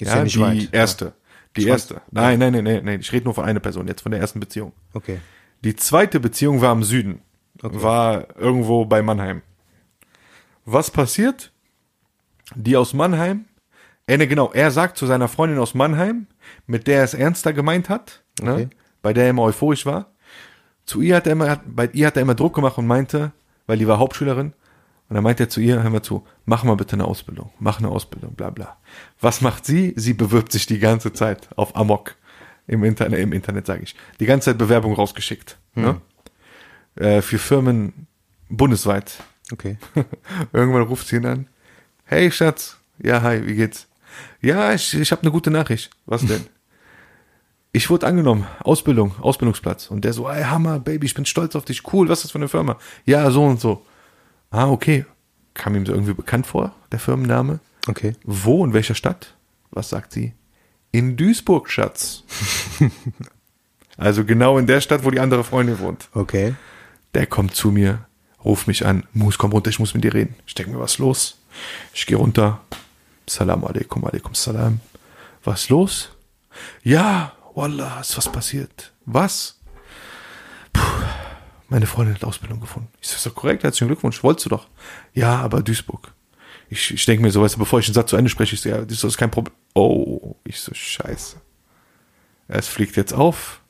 ja, Ja, nicht die weit. erste. Die erste. Nein, nein, nein, nein, nein. Ich rede nur von einer Person, jetzt von der ersten Beziehung. Okay. Die zweite Beziehung war im Süden. War irgendwo bei Mannheim. Was passiert? Die aus Mannheim, äh, ne, genau, er sagt zu seiner Freundin aus Mannheim, mit der er es ernster gemeint hat, ne, Okay. bei der er immer euphorisch war. Zu ihr hat er immer, hat, bei ihr hat er immer Druck gemacht und meinte, weil die war Hauptschülerin, und dann meinte er zu ihr, hör mal zu, mach mal bitte eine Ausbildung, mach eine Ausbildung, bla bla. Was macht sie? Sie bewirbt sich die ganze Zeit auf Amok. Im Internet, im Internet sage ich. Die ganze Zeit Bewerbung rausgeschickt. Ne? Äh, für Firmen bundesweit. Okay. Irgendwann ruft sie ihn an. Hey Schatz. Ja, hi, wie geht's? Ja, ich, ich habe eine gute Nachricht. Was denn? ich wurde angenommen. Ausbildung, Ausbildungsplatz. Und der so, ey, Hammer, Baby, ich bin stolz auf dich. Cool, was ist das für eine Firma? Ja, so und so. Ah, okay. Kam ihm so irgendwie bekannt vor, der Firmenname. Okay. Wo, in welcher Stadt? Was sagt sie? In Duisburg, Schatz. also genau in der Stadt, wo die andere Freundin wohnt. Okay. Der kommt zu mir, ruft mich an, Mus, komm runter, ich muss mit dir reden. Ich denke mir, was ist los? Ich gehe runter. Salam alaikum, alaikum salam. Was los? Ja, Wallah, ist was passiert. Was? Puh, meine Freundin hat Ausbildung gefunden. Ist doch korrekt, herzlichen Glückwunsch, wolltest du doch. Ja, aber Duisburg. Ich, ich denke mir so, weißt du, bevor ich den Satz zu Ende spreche, ich so, ja, das ist kein Problem. Oh, ich so, scheiße. Es fliegt jetzt auf.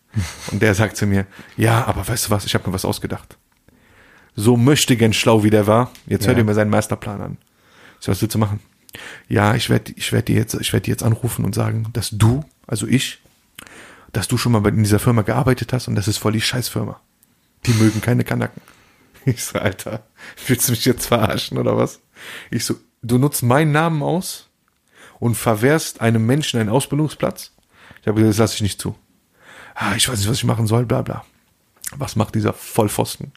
Und der sagt zu mir, ja, aber weißt du was, ich habe mir was ausgedacht. So möchte gern schlau wie der war. Jetzt Ja. dir mal seinen Masterplan an. Ich so, was willst du machen? Ja, ich werde ich werd dir jetzt, ich werde dir jetzt anrufen und sagen, dass du, also ich, dass du schon mal in dieser Firma gearbeitet hast und das ist voll die Scheißfirma. Die mögen keine Kanaken. Ich so, Alter, willst du mich jetzt verarschen oder was? Ich so, du nutzt meinen Namen aus und verwehrst einem Menschen einen Ausbildungsplatz? Ich habe gesagt, das lasse ich nicht zu. Ah, ich weiß nicht, was ich machen soll, bla bla. Was macht dieser Vollpfosten?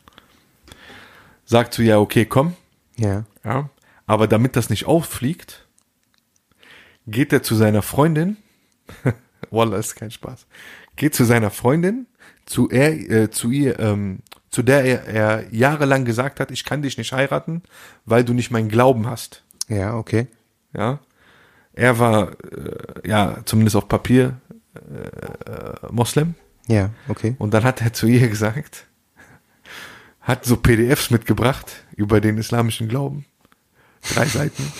Sagt zu ihr, okay, komm, Ja. ja, aber damit das nicht auffliegt, geht er zu seiner Freundin, Wallah, ist kein Spaß, geht zu seiner Freundin, zu, er, äh, zu ihr, ähm, zu der er, er jahrelang gesagt hat, ich kann dich nicht heiraten, weil du nicht meinen Glauben hast. Ja, okay. Ja, er war äh, ja zumindest auf Papier äh, Moslem Ja, okay. und dann hat er zu ihr gesagt, hat so PDFs mitgebracht über den islamischen Glauben, drei Seiten,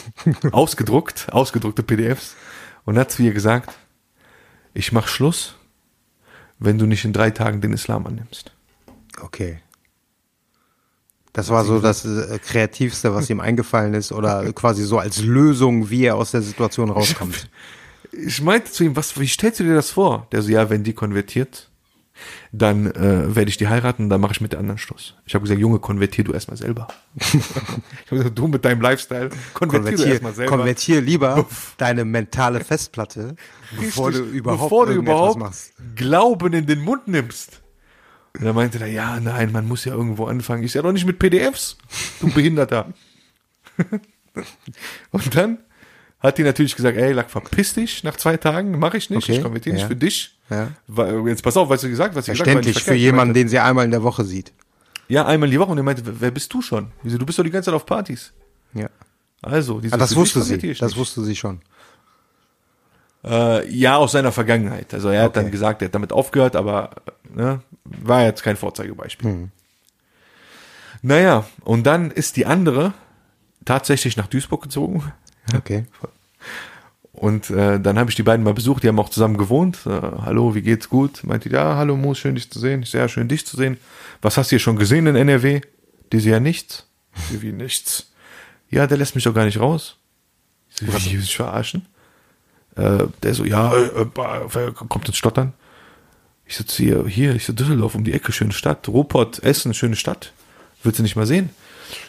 ausgedruckt, ausgedruckte PDFs und hat zu ihr gesagt, ich mach Schluss, wenn du nicht in drei Tagen den Islam annimmst. Okay. Das war so das äh, Kreativste, was ihm eingefallen ist oder quasi so als Lösung, wie er aus der Situation rauskommt. Ich meinte zu ihm, was, wie stellst du dir das vor? Der so, ja, wenn die konvertiert, dann äh, werde ich die heiraten, dann mache ich mit der anderen Schluss. Ich habe gesagt, Junge, konvertier du erstmal selber. ich habe gesagt, du mit deinem Lifestyle, konvertier, du Konvertier, erstmal selber. konvertier lieber deine mentale Festplatte, bevor du überhaupt bevor du überhaupt machst. Glauben in den Mund nimmst. Und dann meinte er, ja, nein, man muss ja irgendwo anfangen. Ich sag doch nicht mit PDFs, du Behinderter. Und dann hat die natürlich gesagt, ey, Lack, verpiss dich nach zwei Tagen, mache ich nicht, Okay, ich konvertiere nicht ja. für dich. Ja. Jetzt pass auf, was du gesagt gesagt habe, Verständlich nicht für jemanden, den sie einmal in der Woche sieht. Ja, einmal die Woche und er meinte, wer bist du schon? Wieso, du bist doch die ganze Zeit auf Partys. Ja. Also, diese Ah, das wusste sie. Das nicht. wusste sie schon. Äh, ja, aus seiner Vergangenheit. Also er hat Okay. dann gesagt, er hat damit aufgehört, aber ne, war jetzt kein Vorzeigebeispiel. Hm. Naja, und dann ist die andere tatsächlich nach Duisburg gezogen. Okay. Und äh, dann habe ich die beiden mal besucht, die haben auch zusammen gewohnt. Äh, hallo, wie geht's gut? Meinte die, ja, hallo Moos, schön dich zu sehen. Ich sehr schön dich zu sehen. Was hast du hier schon gesehen in NRW? Die so, ja nichts. Ich so, wie nichts? Ja, der lässt mich doch gar nicht raus. Ich so, wie, mich verarschen? Äh, der so, ja, äh, äh, kommt ins Stottern. Ich so, zu ihr, hier, ich so, Düsseldorf, um die Ecke, schöne Stadt. Ruhrpott, Essen, schöne Stadt. Willst du nicht mal sehen?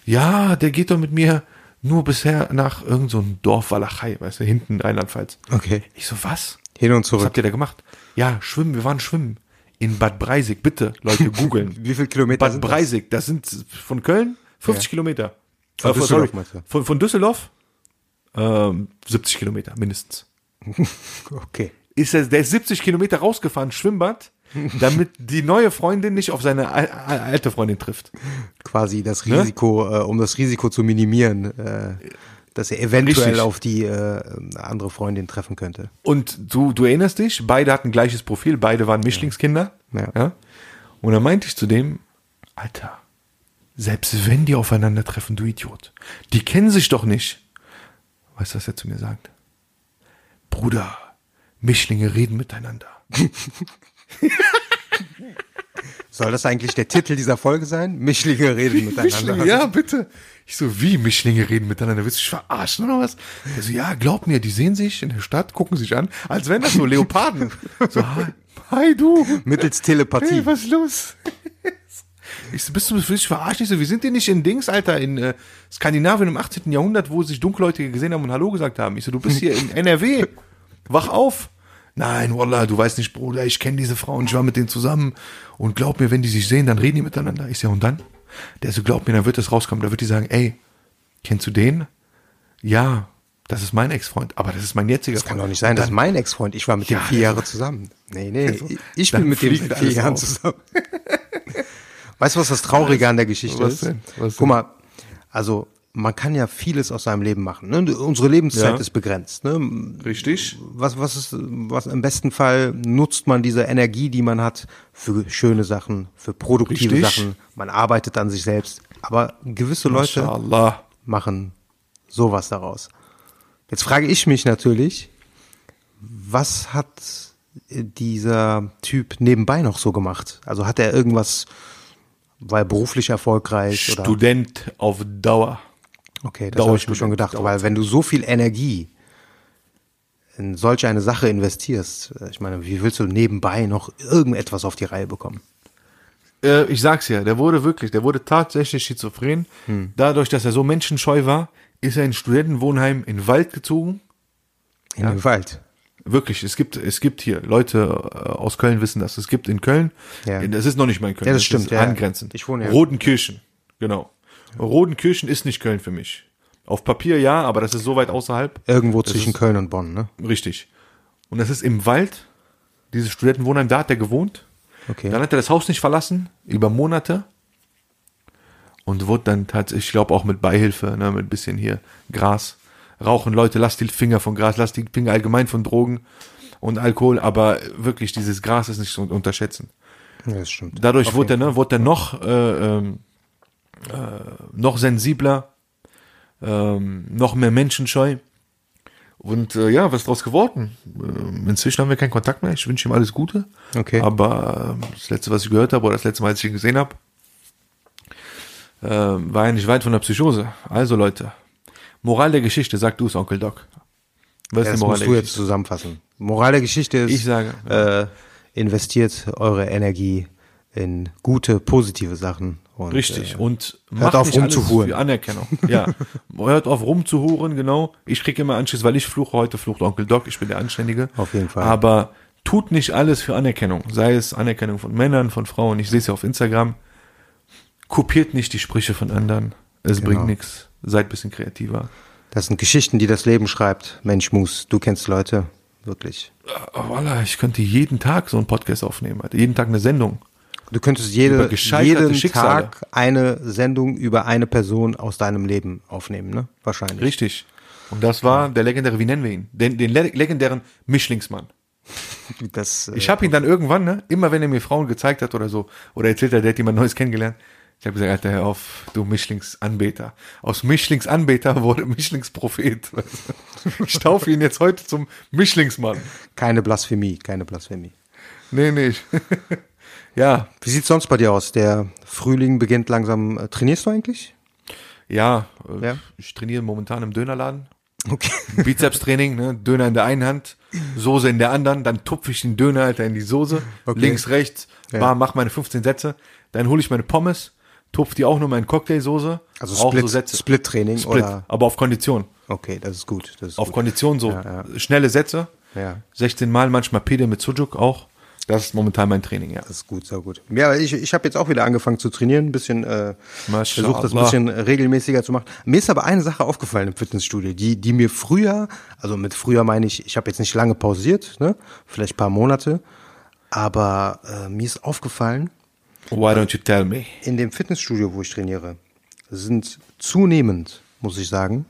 Ja, der geht doch mit mir nur bisher nach irgendeinem so Dorf Walachei, weißt du, hinten Rheinland-Pfalz. Okay. Ich so, was? Hin und Was zurück. habt ihr da gemacht? Ja, schwimmen, wir waren schwimmen. In Bad Breisig, bitte, Leute, googeln. Wie viel Kilometer Bad sind das? Breisig, das sind von Köln 50 Ja. Kilometer. Von Äh, Düsseldorf, sorry, von, von Düsseldorf ähm, 70 Kilometer mindestens. Okay. Ist er, der ist 70 Kilometer rausgefahren, Schwimmbad, damit die neue Freundin nicht auf seine al- al- alte Freundin trifft. Quasi das Ne? Risiko, äh, um das Risiko zu minimieren, äh, dass er eventuell Richtig. auf die äh, andere Freundin treffen könnte. Und du, du erinnerst dich, beide hatten gleiches Profil, beide waren Mischlingskinder. Ja. Und dann meinte ich zu dem, Alter, selbst wenn die aufeinandertreffen, du Idiot, die kennen sich doch nicht. Weißt du, was er zu mir sagt? Bruder, Mischlinge reden miteinander. Soll das eigentlich der Titel dieser Folge sein? Mischlinge reden miteinander. Mischlinge, ja, bitte. Ich so, wie Mischlinge reden miteinander? Willst du dich verarschen oder was? Er so, ja, glaub mir, die sehen sich in der Stadt, gucken sich an, als wären das so Leoparden. So, hi, hi du. Mittels Telepathie. Hey, was ist los? Ich so, bist du willst dich verarschen? Ich so, wir sind hier nicht in Dings, Alter, in äh, Skandinavien im 18. Jahrhundert, wo sich Dunkelhäutige gesehen haben und Hallo gesagt haben. Ich so, du bist hier in NRW. Wach auf. Nein, Wallah, du weißt nicht, Bruder, ich kenne diese Frauen, ich war mit denen zusammen. Und glaub mir, wenn die sich sehen, dann reden die miteinander. Ich so, und dann? Der so, glaub mir, dann wird es rauskommen. Da wird die sagen, ey, kennst du den? Ja, das ist mein Ex-Freund, aber das ist mein jetziger Das kann doch nicht sein, das ist mein Ex-Freund. Ich war mit dem Ja, vier der- Jahre zusammen. Nee, nee, Also, ich dann bin mit dem vier Jahren auf. zusammen. Weißt du, was das Traurige an der Geschichte Was ist? denn? Was Guck denn? mal, also man kann ja vieles aus seinem Leben machen. Ne? Unsere Lebenszeit Ja. ist begrenzt. Ne? Richtig? was, was ist, was im besten Fall nutzt man diese Energie, die man hat, für schöne Sachen, für produktive Richtig. Sachen. Man arbeitet an sich selbst. Aber gewisse Leute Mashallah. machen sowas daraus. Jetzt frage ich mich natürlich, was hat dieser Typ nebenbei noch so gemacht? Also hat er irgendwas, war er beruflich erfolgreich oder? Student auf Dauer. Okay, das habe ich mir schon gedacht, weil wenn du so viel Energie in solch eine Sache investierst, äh, ich meine, wie willst du nebenbei noch irgendetwas auf die Reihe bekommen? Äh, ich sag's ja, der wurde wirklich, der wurde tatsächlich schizophren. Hm. Dadurch, dass er so menschenscheu war, ist er in Studentenwohnheim in den Wald gezogen. In den Wald. Wirklich, es gibt, es gibt hier Leute äh, aus Köln wissen das. Es gibt in Köln, Ja. das ist noch nicht mal in Köln, Ja, das stimmt, ist ja. angrenzend. Ich wohne ja- Rodenkirchen, genau. Rodenkirchen ist nicht Köln für mich. Auf Papier ja, aber das ist so weit außerhalb. Irgendwo Das zwischen ist- Köln und Bonn, ne? Richtig. Und das ist im Wald, dieses Studentenwohnheim, da hat er gewohnt. Okay. Dann hat er das Haus nicht verlassen, über Monate. Und wurde dann tatsächlich, ich glaube auch mit Beihilfe, ne, mit bisschen hier Gras. Rauchen, Leute, lasst die Finger von Gras, lasst die Finger allgemein von Drogen und Alkohol, aber wirklich, dieses Gras ist nicht zu unterschätzen. Ja, das stimmt. Dadurch Auf wurde er, ne, wurde er noch, äh, ähm, äh, noch sensibler, ähm, noch mehr menschenscheu. Und äh, ja, was ist draus geworden? Ähm, inzwischen haben wir keinen Kontakt mehr. Ich wünsche ihm alles Gute. Okay. Aber äh, das letzte, was ich gehört habe, oder das letzte Mal, als ich ihn gesehen habe, äh, war er nicht weit von der Psychose. Also Leute, Moral der Geschichte, sag du es, Onkel Doc. Was Ja, das musst du jetzt zusammenfassen. Moral der Geschichte ist, Ich sage, äh, investiert eure Energie in gute, positive Sachen. Und, Richtig. Äh, Und hört macht auf, rumzuhuren. Anerkennung. Ja. hört auf rumzuhuren, genau. Ich kriege immer Anschiss, weil ich fluche. Heute flucht Onkel Doc. Ich bin der Anständige. Auf jeden Fall. Aber tut nicht alles für Anerkennung. Sei es Anerkennung von Männern, von Frauen. Ich sehe es ja auf Instagram. Kopiert nicht die Sprüche von anderen. Es Genau. bringt nichts. Seid bisschen kreativer. das sind Geschichten, die das Leben schreibt. Mensch, Mus, du kennst Leute. Wirklich. Oh, voilà, ich könnte jeden Tag so einen Podcast aufnehmen. Jeden Tag eine Sendung. Du könntest jede, jeden Schicksale. Tag eine Sendung über eine Person aus deinem Leben aufnehmen, ne? Wahrscheinlich. Richtig. Und das war der legendäre, wie nennen wir ihn? Den, den le- legendären Mischlingsmann. Das, äh, Ich habe ihn dann irgendwann, ne, immer wenn er mir Frauen gezeigt hat oder so, oder erzählt hat, der hat jemand Neues kennengelernt, ich habe gesagt, Alter, hör auf, du Mischlingsanbeter. Aus Mischlingsanbeter wurde Mischlingsprophet. Ich taufe ihn jetzt heute zum Mischlingsmann. keine Blasphemie, keine Blasphemie. Nee, nee. Ja, Wie sieht's sonst bei dir aus? Der Frühling beginnt langsam. Äh, Trainierst du eigentlich? ja, äh, Ja. ich trainiere momentan im Dönerladen. Okay. Bizeps-Training, ne? Döner in der einen Hand, Soße in der anderen, dann tupfe ich den Döner, Alter, in die Soße, Okay. links, rechts, Ja. mach meine 15 Sätze, dann hole ich meine Pommes, tupfe die auch nur mal in Cocktailsoße, Also auch Split, so Sätze. Split-Training Split, oder? aber auf Kondition. Okay, das ist gut. Das ist Auf gut. Kondition so Ja, schnelle Sätze, Ja. 16 Mal, manchmal Pede mit Sujuk auch. Das ist momentan mein Training, ja. Das ist gut, sehr gut. Ja, ich, ich habe jetzt auch wieder angefangen zu trainieren, ein bisschen äh, versucht das ein bisschen regelmäßiger zu machen. Mir ist aber eine Sache aufgefallen im Fitnessstudio, die die mir früher, also mit früher meine ich, ich habe jetzt nicht lange pausiert, ne, vielleicht ein paar Monate, aber äh, mir ist aufgefallen, Why don't you tell me? in dem Fitnessstudio, wo ich trainiere, sind zunehmend, muss ich sagen,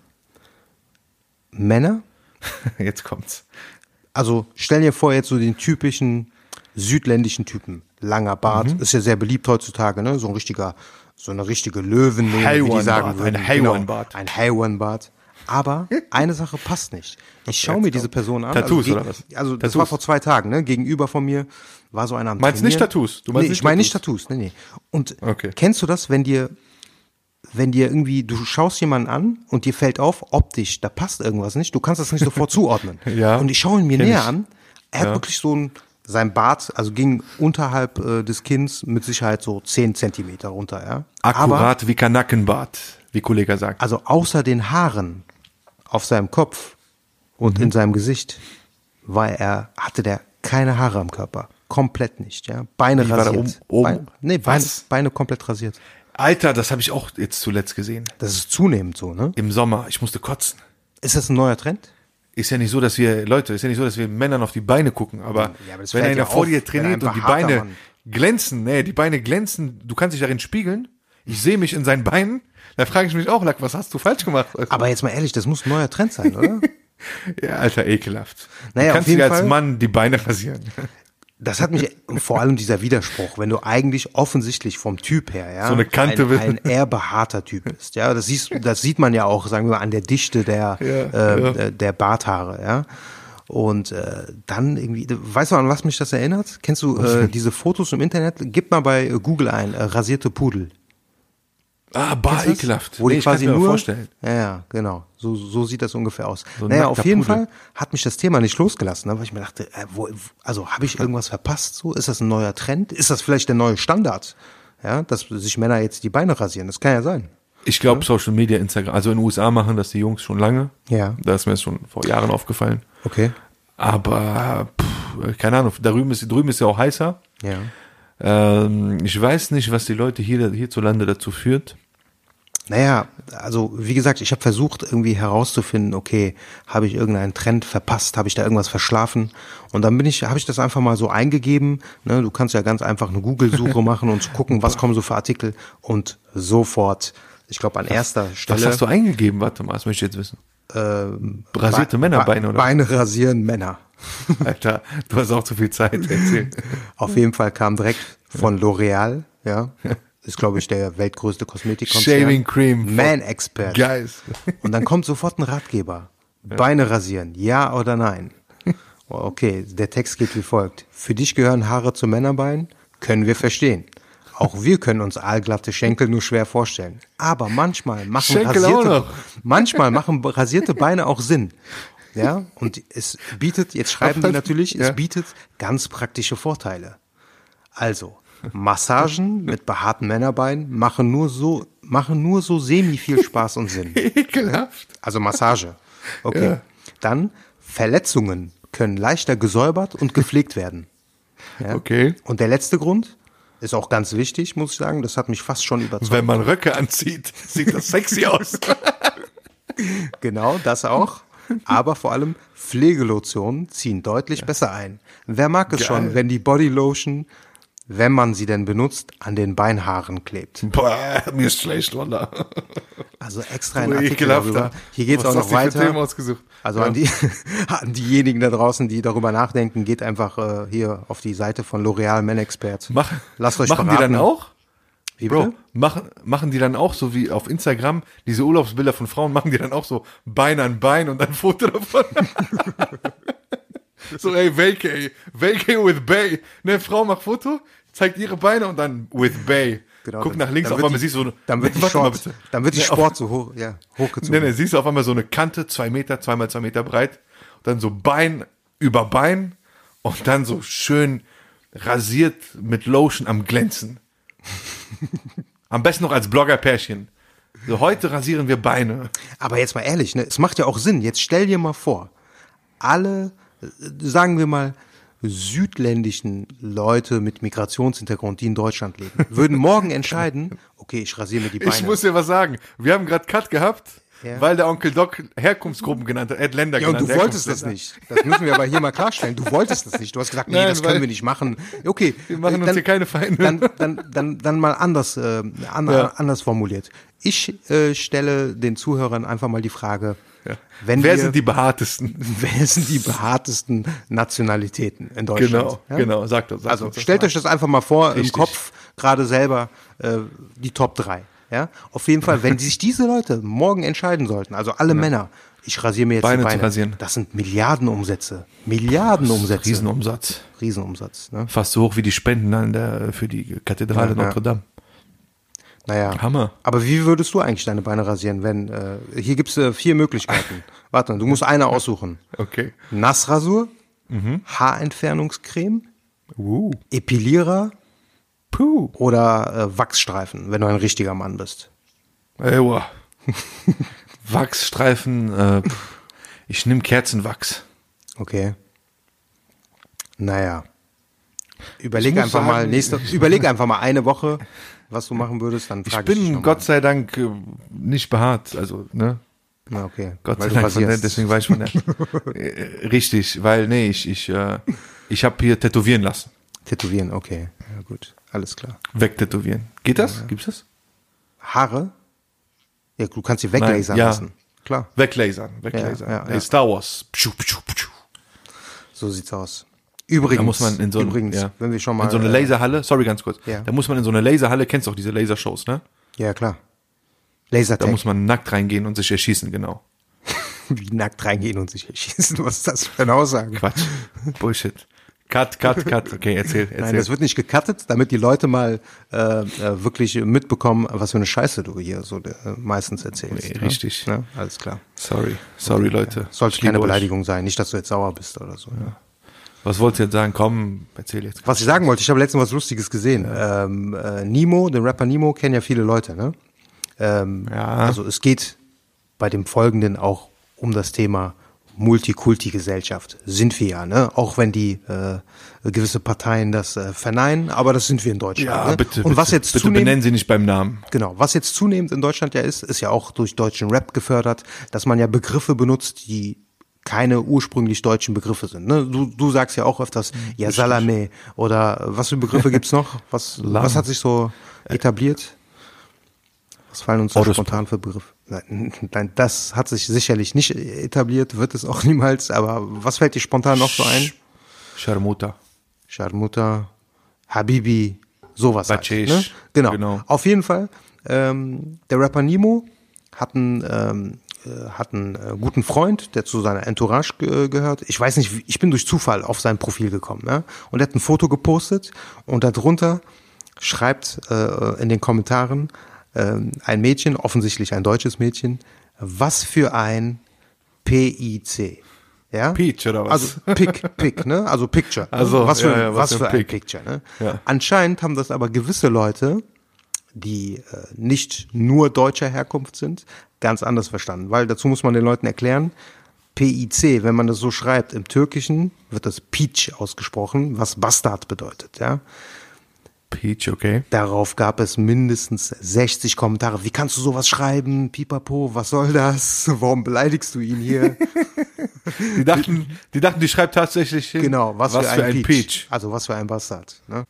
Männer. Jetzt kommt's. Also stell dir vor, jetzt so den typischen südländischen Typen. Langer Bart, ist ja sehr beliebt heutzutage, ne? So ein richtiger, so eine richtige Löwennähe, wie die Haiwan-Bart, sagen ein würden. Haiwan-Bart. Genau, ein Haiwan-Bart. Aber eine Sache passt nicht. Ich schaue mir diese Person an. Tattoos also, oder was? Also das Tattoos. war vor zwei Tagen, ne? Gegenüber von mir war so einer am Meinst nicht Trainieren. Tattoos? Du meinst nee, nicht ich meine nicht Tattoos? Nee, nee. Und Okay. kennst du das, wenn dir wenn dir irgendwie, du schaust jemanden an und dir fällt auf, optisch, da passt irgendwas nicht, du kannst das nicht sofort zuordnen. Ja, Und ich schaue ihn mir näher ich. an, er hat wirklich so ein, sein Bart, also ging unterhalb äh, des Kinns mit Sicherheit so 10 Zentimeter runter, ja. Aber, Akkurat wie Kanackenbart, wie Kollege sagt. also außer den Haaren auf seinem Kopf und Mhm. in seinem Gesicht war er, hatte der keine Haare am Körper. Komplett nicht, ja. Beine Wie rasiert. oben- oben? Beine, nee, Beine? Beine komplett rasiert. Alter, das habe ich auch jetzt zuletzt gesehen. Das ist zunehmend so, ne? Im Sommer. Ich musste kotzen. Ist das ein neuer Trend? Ist ja nicht so, dass wir, Leute, ist ja nicht so, dass wir Männern auf die Beine gucken, aber, Ja, aber wenn einer ja vor auf, dir trainiert und die Beine Mann- glänzen, nee, die Beine glänzen, du kannst dich darin spiegeln. Ich sehe mich in seinen Beinen, da frage ich mich auch, Lack, was hast du falsch gemacht? Du? Aber jetzt mal ehrlich, das muss ein neuer Trend sein, oder? ja, Alter, ekelhaft. Naja, du kannst dir als Fall- Mann die Beine rasieren. Das hat mich, vor allem dieser Widerspruch, wenn du eigentlich offensichtlich vom Typ her, ja, So eine Kante ein, ein eher behaarter Typ bist, ja, das siehst, das sieht man ja auch, sagen wir mal, an der Dichte der, Ja, äh, ja. äh, der Barthaare, ja. Und äh, dann irgendwie, weißt du, an was mich das erinnert? Kennst du äh, diese Fotos im Internet? Gib mal bei äh, Google ein, äh, rasierte Pudel. Ah, das? ekelhaft. Wo die Nee, ich kann's quasi nur, vorstellen. Ja, ja, genau. So, so sieht das ungefähr aus. So naja, auf jeden Pudel. Fall hat mich das Thema nicht losgelassen, ne, weil ich mir dachte, äh, wo, also habe ich irgendwas verpasst? So ist das ein neuer Trend? Ist das vielleicht der neue Standard? Ja, dass sich Männer jetzt die Beine rasieren. Das kann ja sein. Ich glaube, Social Media, Instagram, also in den USA machen das die Jungs schon lange. Ja. Da ist mir das schon vor Jahren aufgefallen. Okay. Aber pff, keine Ahnung, da drüben ist, drüben ist ja auch heißer. Ja. Ähm, ich weiß nicht, was die Leute hier hierzulande dazu führt. Naja, also wie gesagt, ich habe versucht irgendwie herauszufinden, okay, habe ich irgendeinen Trend verpasst, habe ich da irgendwas verschlafen und dann bin ich, habe ich das einfach mal so eingegeben. Ne, du kannst ja ganz einfach eine Google-Suche machen und gucken, was kommen so für Artikel und sofort, ich glaube an erster Stelle. Was hast du eingegeben? Warte mal, das möchte ich jetzt wissen. ähm, Rasierte Be- Männerbeine, oder? Beine rasieren Männer. Alter, du hast auch zu viel Zeit. Erzähl. Auf jeden Fall kam direkt von L'Oreal, ja. Ist, glaube ich, der weltgrößte Kosmetikkonzern. Shaving Cream. Man Expert. Guys. Und dann kommt sofort ein Ratgeber. Beine rasieren, ja oder nein? Okay, der Text geht wie folgt. Für dich gehören Haare zu Männerbeinen? Können wir verstehen. Auch wir können uns aalglatte Schenkel nur schwer vorstellen. Aber manchmal machen Schenkel rasierte, manchmal machen rasierte Beine auch Sinn. Ja, und es bietet, jetzt schreiben die natürlich, es bietet ganz praktische Vorteile. Also, Massagen mit behaarten Männerbeinen machen nur so, machen nur so semi viel Spaß und Sinn. Ekelhaft. Also Massage. Okay. Ja. Dann Verletzungen können leichter gesäubert und gepflegt werden. Ja? Okay. Und der letzte Grund ist auch ganz wichtig, muss ich sagen. Das hat mich fast schon überzeugt. Wenn man Röcke anzieht, sieht das sexy aus. Genau, das auch. Aber vor allem Pflegelotionen ziehen deutlich besser ein. Wer mag es Geil. schon, wenn die Bodylotion, wenn man sie denn benutzt, an den Beinhaaren klebt? Boah, mir ist schlecht, Wallah. Also extra ein Artikel darüber. Hier geht's Was auch noch weiter. Also Ja. an, die, an diejenigen da draußen, die darüber nachdenken, geht einfach äh, hier auf die Seite von L'Oreal Men Expert. Mach, Lasst euch machen beraten. die dann auch? Wie Bro, bitte? machen, machen die dann auch so wie auf Instagram, diese Urlaubsbilder von Frauen, machen die dann auch so Bein an Bein und dann ein Foto davon? so, ey, Vacay, Vacay with Bay. Ne, Frau macht Foto, zeigt ihre Beine und dann with Bay. Genau, Guck nach links, auf einmal die- siehst du so, Dann wird die warte mal Sport, bitte. dann wird die Nee, auf- Sport so hoch, ja, hochgezogen. Nee, nee, siehst du auf einmal so eine Kante, zwei Meter, zweimal zwei Meter breit, und dann so Bein über Bein und dann so schön rasiert mit Lotion am Glänzen. Am besten noch als Blogger-Pärchen. So, heute rasieren wir Beine. Aber jetzt mal ehrlich, ne, es macht ja auch Sinn. Jetzt stell dir mal vor, alle, sagen wir mal, südländischen Leute mit Migrationshintergrund, die in Deutschland leben, würden morgen entscheiden, okay, ich rasiere mir die Beine. Ich muss dir was sagen. Wir haben gerade Cut gehabt, Ja. weil der Onkel Doc Herkunftsgruppen genannt hat, hat Länder ja, und genannt. du wolltest das nicht. Das müssen wir aber hier mal klarstellen. Du wolltest das nicht. Du hast gesagt, nee, Nein, das können wir nicht machen. Okay. Wir machen uns dann, hier keine Feinde. Dann, dann, dann, dann mal anders, äh, an, Ja. anders formuliert. Ich äh, stelle den Zuhörern einfach mal die Frage, Ja. wenn Wer wir, sind die behaartesten? wer sind die behaartesten Nationalitäten in Deutschland? Genau, Ja? genau, sagt uns. sagt Also uns stellt mal. euch das einfach mal vor Richtig. im Kopf, gerade selber äh, die Top 3. Ja? Auf jeden Fall, wenn sich diese Leute morgen entscheiden sollten, also alle Männer, ich rasiere mir jetzt Beine die zu Beine, rasieren. das sind Milliardenumsätze. Milliardenumsätze. Riesenumsatz. Riesenumsatz. Ne? Fast so hoch wie die Spenden an der, für die Kathedrale Ja, ja. Notre Dame. Naja. Hammer. Aber wie würdest du eigentlich deine Beine rasieren, wenn, äh, hier gibt's äh, vier Möglichkeiten. Warte, du musst eine aussuchen. Okay. Nassrasur, Haarentfernungscreme, Uh. Epilierer Puh. oder äh, Wachsstreifen, wenn du ein richtiger Mann bist. Ewa. Wachsstreifen. Äh, ich nehme Kerzenwachs. Okay. Naja. Überleg einfach sagen- mal nächste, überleg einfach mal eine Woche, was du machen würdest, dann Ich frage ich, bin noch Gott sei Dank äh, nicht behaart. Also, ne? Na, okay. Gott Weil sei Dank, rasierst. deswegen war ich von der. Äh, Richtig, weil, nee, ich, ich, äh, ich habe hier tätowieren lassen. Tätowieren, okay. Ja, gut. Alles klar. Wegtätowieren. Geht das? Gibt's das? Haare? Ja, du kannst sie weglasern Nein, ja. lassen. Klar. Weglasern. Weglasern. Ja, ja, ja. Star Wars. Pschu, pschu, pschu. So sieht's aus. Übrigens, Da muss man in so, ein, übrigens, ja, wenn wir schon mal in so eine äh, Laserhalle, sorry ganz kurz, Ja. da muss man in so eine Laserhalle, kennst du auch diese Lasershows, ne? Ja, klar. Da Lasertag. muss man nackt reingehen und sich erschießen, genau. wie nackt reingehen und sich erschießen. Was ist das für eine Aussage? Quatsch. Bullshit. Cut, cut, cut. Okay, erzähl, erzähl. Nein, das wird nicht gecuttet, damit die Leute mal äh, äh, wirklich mitbekommen, was für eine Scheiße du hier so äh, meistens erzählst. Nee, ne? richtig. Ne? Alles klar. sorry, sorry Leute. Sollte Ich liebe keine euch. Beleidigung sein, nicht, dass du jetzt sauer bist oder so. ne? Was wolltest du jetzt sagen? Komm, erzähl jetzt. Was ich sagen wollte, ich habe letztens was Lustiges gesehen. Ähm, äh, Nemo, den Rapper Nemo, kennen ja viele Leute, ne? Ähm, Ja. Also es geht bei dem Folgenden auch um das Thema Multikulti-Gesellschaft. Sind wir ja, ne? Auch wenn die äh, gewisse Parteien das äh, verneinen, aber das sind wir in Deutschland. ne? bitte, Und bitte, was jetzt bitte zunehmend, benennen Sie nicht beim Namen. Genau, was jetzt zunehmend in Deutschland ja ist, ist ja auch durch deutschen Rap gefördert, dass man ja Begriffe benutzt, die keine ursprünglich deutschen Begriffe sind. Ne? Du, du sagst ja auch öfters, ja, Salame oder äh, was für Begriffe gibt's noch? Was, was hat sich so etabliert? Was fallen uns Oh, das- spontan für Begriffe? Nein, nein, das hat sich sicherlich nicht etabliert, wird es auch niemals, aber was fällt dir spontan noch so ein? Charmuta. Sharmuta, Habibi, sowas halt, Bachesh, ne? Genau. genau. Auf jeden Fall, ähm, der Rapper Nemo hat einen, ähm, äh, hat einen äh, guten Freund, der zu seiner Entourage ge gehört. Ich weiß nicht, ich bin durch Zufall auf sein Profil gekommen. Ne? Und er hat ein Foto gepostet und darunter schreibt äh, in den Kommentaren ähm, ein Mädchen, offensichtlich ein deutsches Mädchen, was für ein PIC. Ja? Peach oder was? Also Pick, Pick, ne? Also Picture. Ach so, was für, ja, ja, was was für ein ein Pick. Picture, ne? Ja. Anscheinend haben das aber gewisse Leute, die äh, nicht nur deutscher Herkunft sind, ganz anders verstanden. Weil dazu muss man den Leuten erklären, PIC, wenn man das so schreibt, im Türkischen wird das Peach ausgesprochen, was Bastard bedeutet, ja. Peach, okay. Darauf gab es mindestens 60 Kommentare. Wie kannst du sowas schreiben? Pipapo, was soll das? Warum beleidigst du ihn hier? Die dachten, die dachten, die schreibt tatsächlich hin. genau, was, für, ein, Peach. Peach. Also was für ein Bastard. Ne?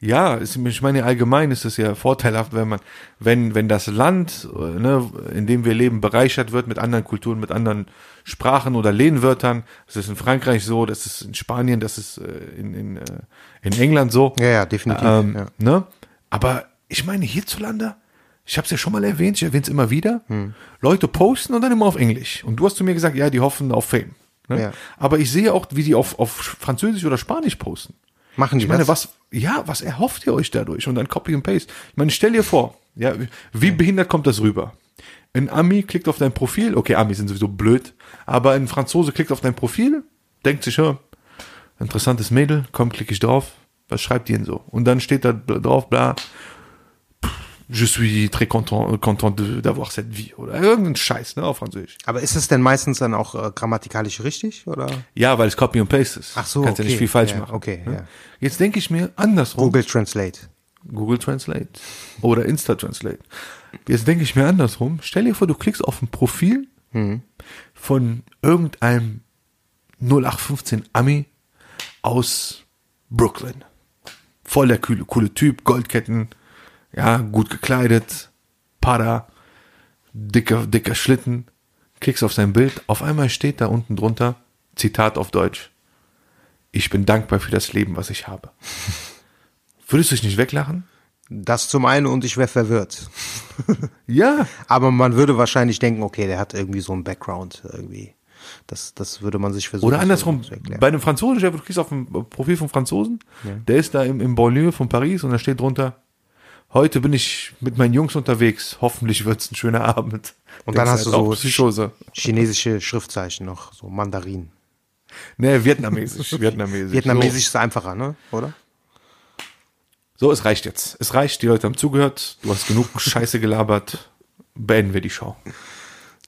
Ja, ich meine, allgemein ist es ja vorteilhaft, wenn man, wenn, wenn das Land, äh, ne, in dem wir leben, bereichert wird mit anderen Kulturen, mit anderen Sprachen oder Lehnwörtern. Das ist in Frankreich so, das ist in Spanien, das ist äh, in, in, äh, in England so. Ja, ja, definitiv. Ähm, ja. ne? Aber ich meine, hierzulande, ich habe es ja schon mal erwähnt, ich erwähne es immer wieder, Hm. Leute posten und dann immer auf Englisch. Und du hast zu mir gesagt, ja, die hoffen auf Fame. Ne? Ja. Aber ich sehe auch, wie die auf, auf Französisch oder Spanisch posten. Machen die Ich meine, das? was, ja, was erhofft ihr euch dadurch? Und dann Copy and Paste. Ich meine, stell dir vor, ja, wie behindert kommt das rüber? Ein Ami klickt auf dein Profil, okay, Amis sind sowieso blöd, aber ein Franzose klickt auf dein Profil, denkt sich, ja, interessantes Mädel, komm, klicke ich drauf, was schreibt ihr denn so? Und dann steht da drauf, bla, je suis très content, content d'avoir cette vie, oder irgendein Scheiß, ne, auf Französisch. Aber ist es denn meistens dann auch äh, grammatikalisch richtig? Oder? Ja, weil es Copy and Paste ist. Ach so, Kannst ja okay. nicht viel falsch Ja, machen. okay, ne? ja. Jetzt denke ich mir andersrum. Google Translate. Google Translate oder Insta Translate. Jetzt denke ich mir andersrum. Stell dir vor, du klickst auf ein Profil von irgendeinem 0815 Ami aus Brooklyn. Voll der coole, coole Typ, Goldketten, ja, gut gekleidet, Para, dicker, dicker Schlitten. Klickst auf sein Bild, auf einmal steht da unten drunter, Zitat auf Deutsch. Ich bin dankbar für das Leben, was ich habe. Würdest du dich nicht weglachen? Das zum einen und ich wäre verwirrt. Ja. Aber man würde wahrscheinlich denken, okay, der hat irgendwie so einen Background irgendwie. Das, das würde man sich versuchen Oder andersrum, bei einem Franzosen, du klickst auf ein Profil vom Franzosen, der ist da im, im Banlieue von Paris und da steht drunter, heute bin ich mit meinen Jungs unterwegs, hoffentlich wird's ein schöner Abend. Und dann Denkst hast du halt, so Psychose. chinesische Schriftzeichen noch, so Mandarin. Nee, vietnamesisch, vietnamesisch. Vietnamesisch ist einfacher, ne? Oder? So. so, es reicht jetzt. Es reicht, die Leute haben zugehört, du hast genug Scheiße gelabert, beenden wir die Show.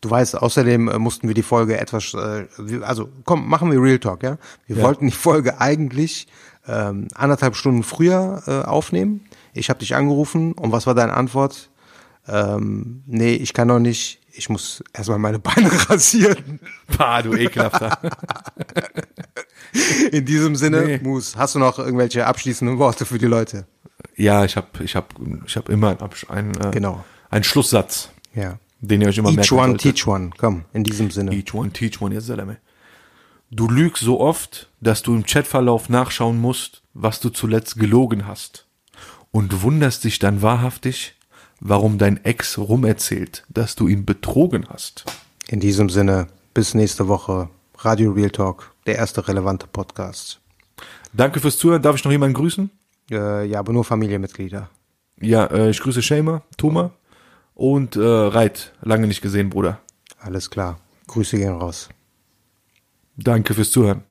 Du weißt, außerdem äh, mussten wir die Folge etwas, äh, also komm, machen wir Real Talk, ja? Wir Ja. wollten die Folge eigentlich ähm, anderthalb Stunden früher äh, aufnehmen. Ich habe dich angerufen und was war deine Antwort? Ähm, nee, ich kann noch nicht. Ich muss erstmal meine Beine rasieren. Pah, du ekelhafter. In diesem Sinne, Nee. Mus, hast du noch irgendwelche abschließenden Worte für die Leute? ja, ich habe ich hab, ich hab immer einen, Absch- einen, äh, Genau. einen Schlusssatz, Ja. den ihr euch immer Each merken one, teach one. Komm, in diesem Sinne. Each one, teach one, ya Salame. Du lügst so oft, dass du im Chatverlauf nachschauen musst, was du zuletzt gelogen hast. Und wunderst dich dann wahrhaftig, warum dein Ex rumerzählt, dass du ihn betrogen hast. In diesem Sinne, bis nächste Woche. Radio Real Talk, der erste relevante Podcast. Danke fürs Zuhören. Darf ich noch jemanden grüßen? Äh, ja, aber nur Familienmitglieder. Ja, äh, ich grüße Shamer, Toma und äh, Reit. Lange nicht gesehen, Bruder. Alles klar. Grüße gehen raus. Danke fürs Zuhören.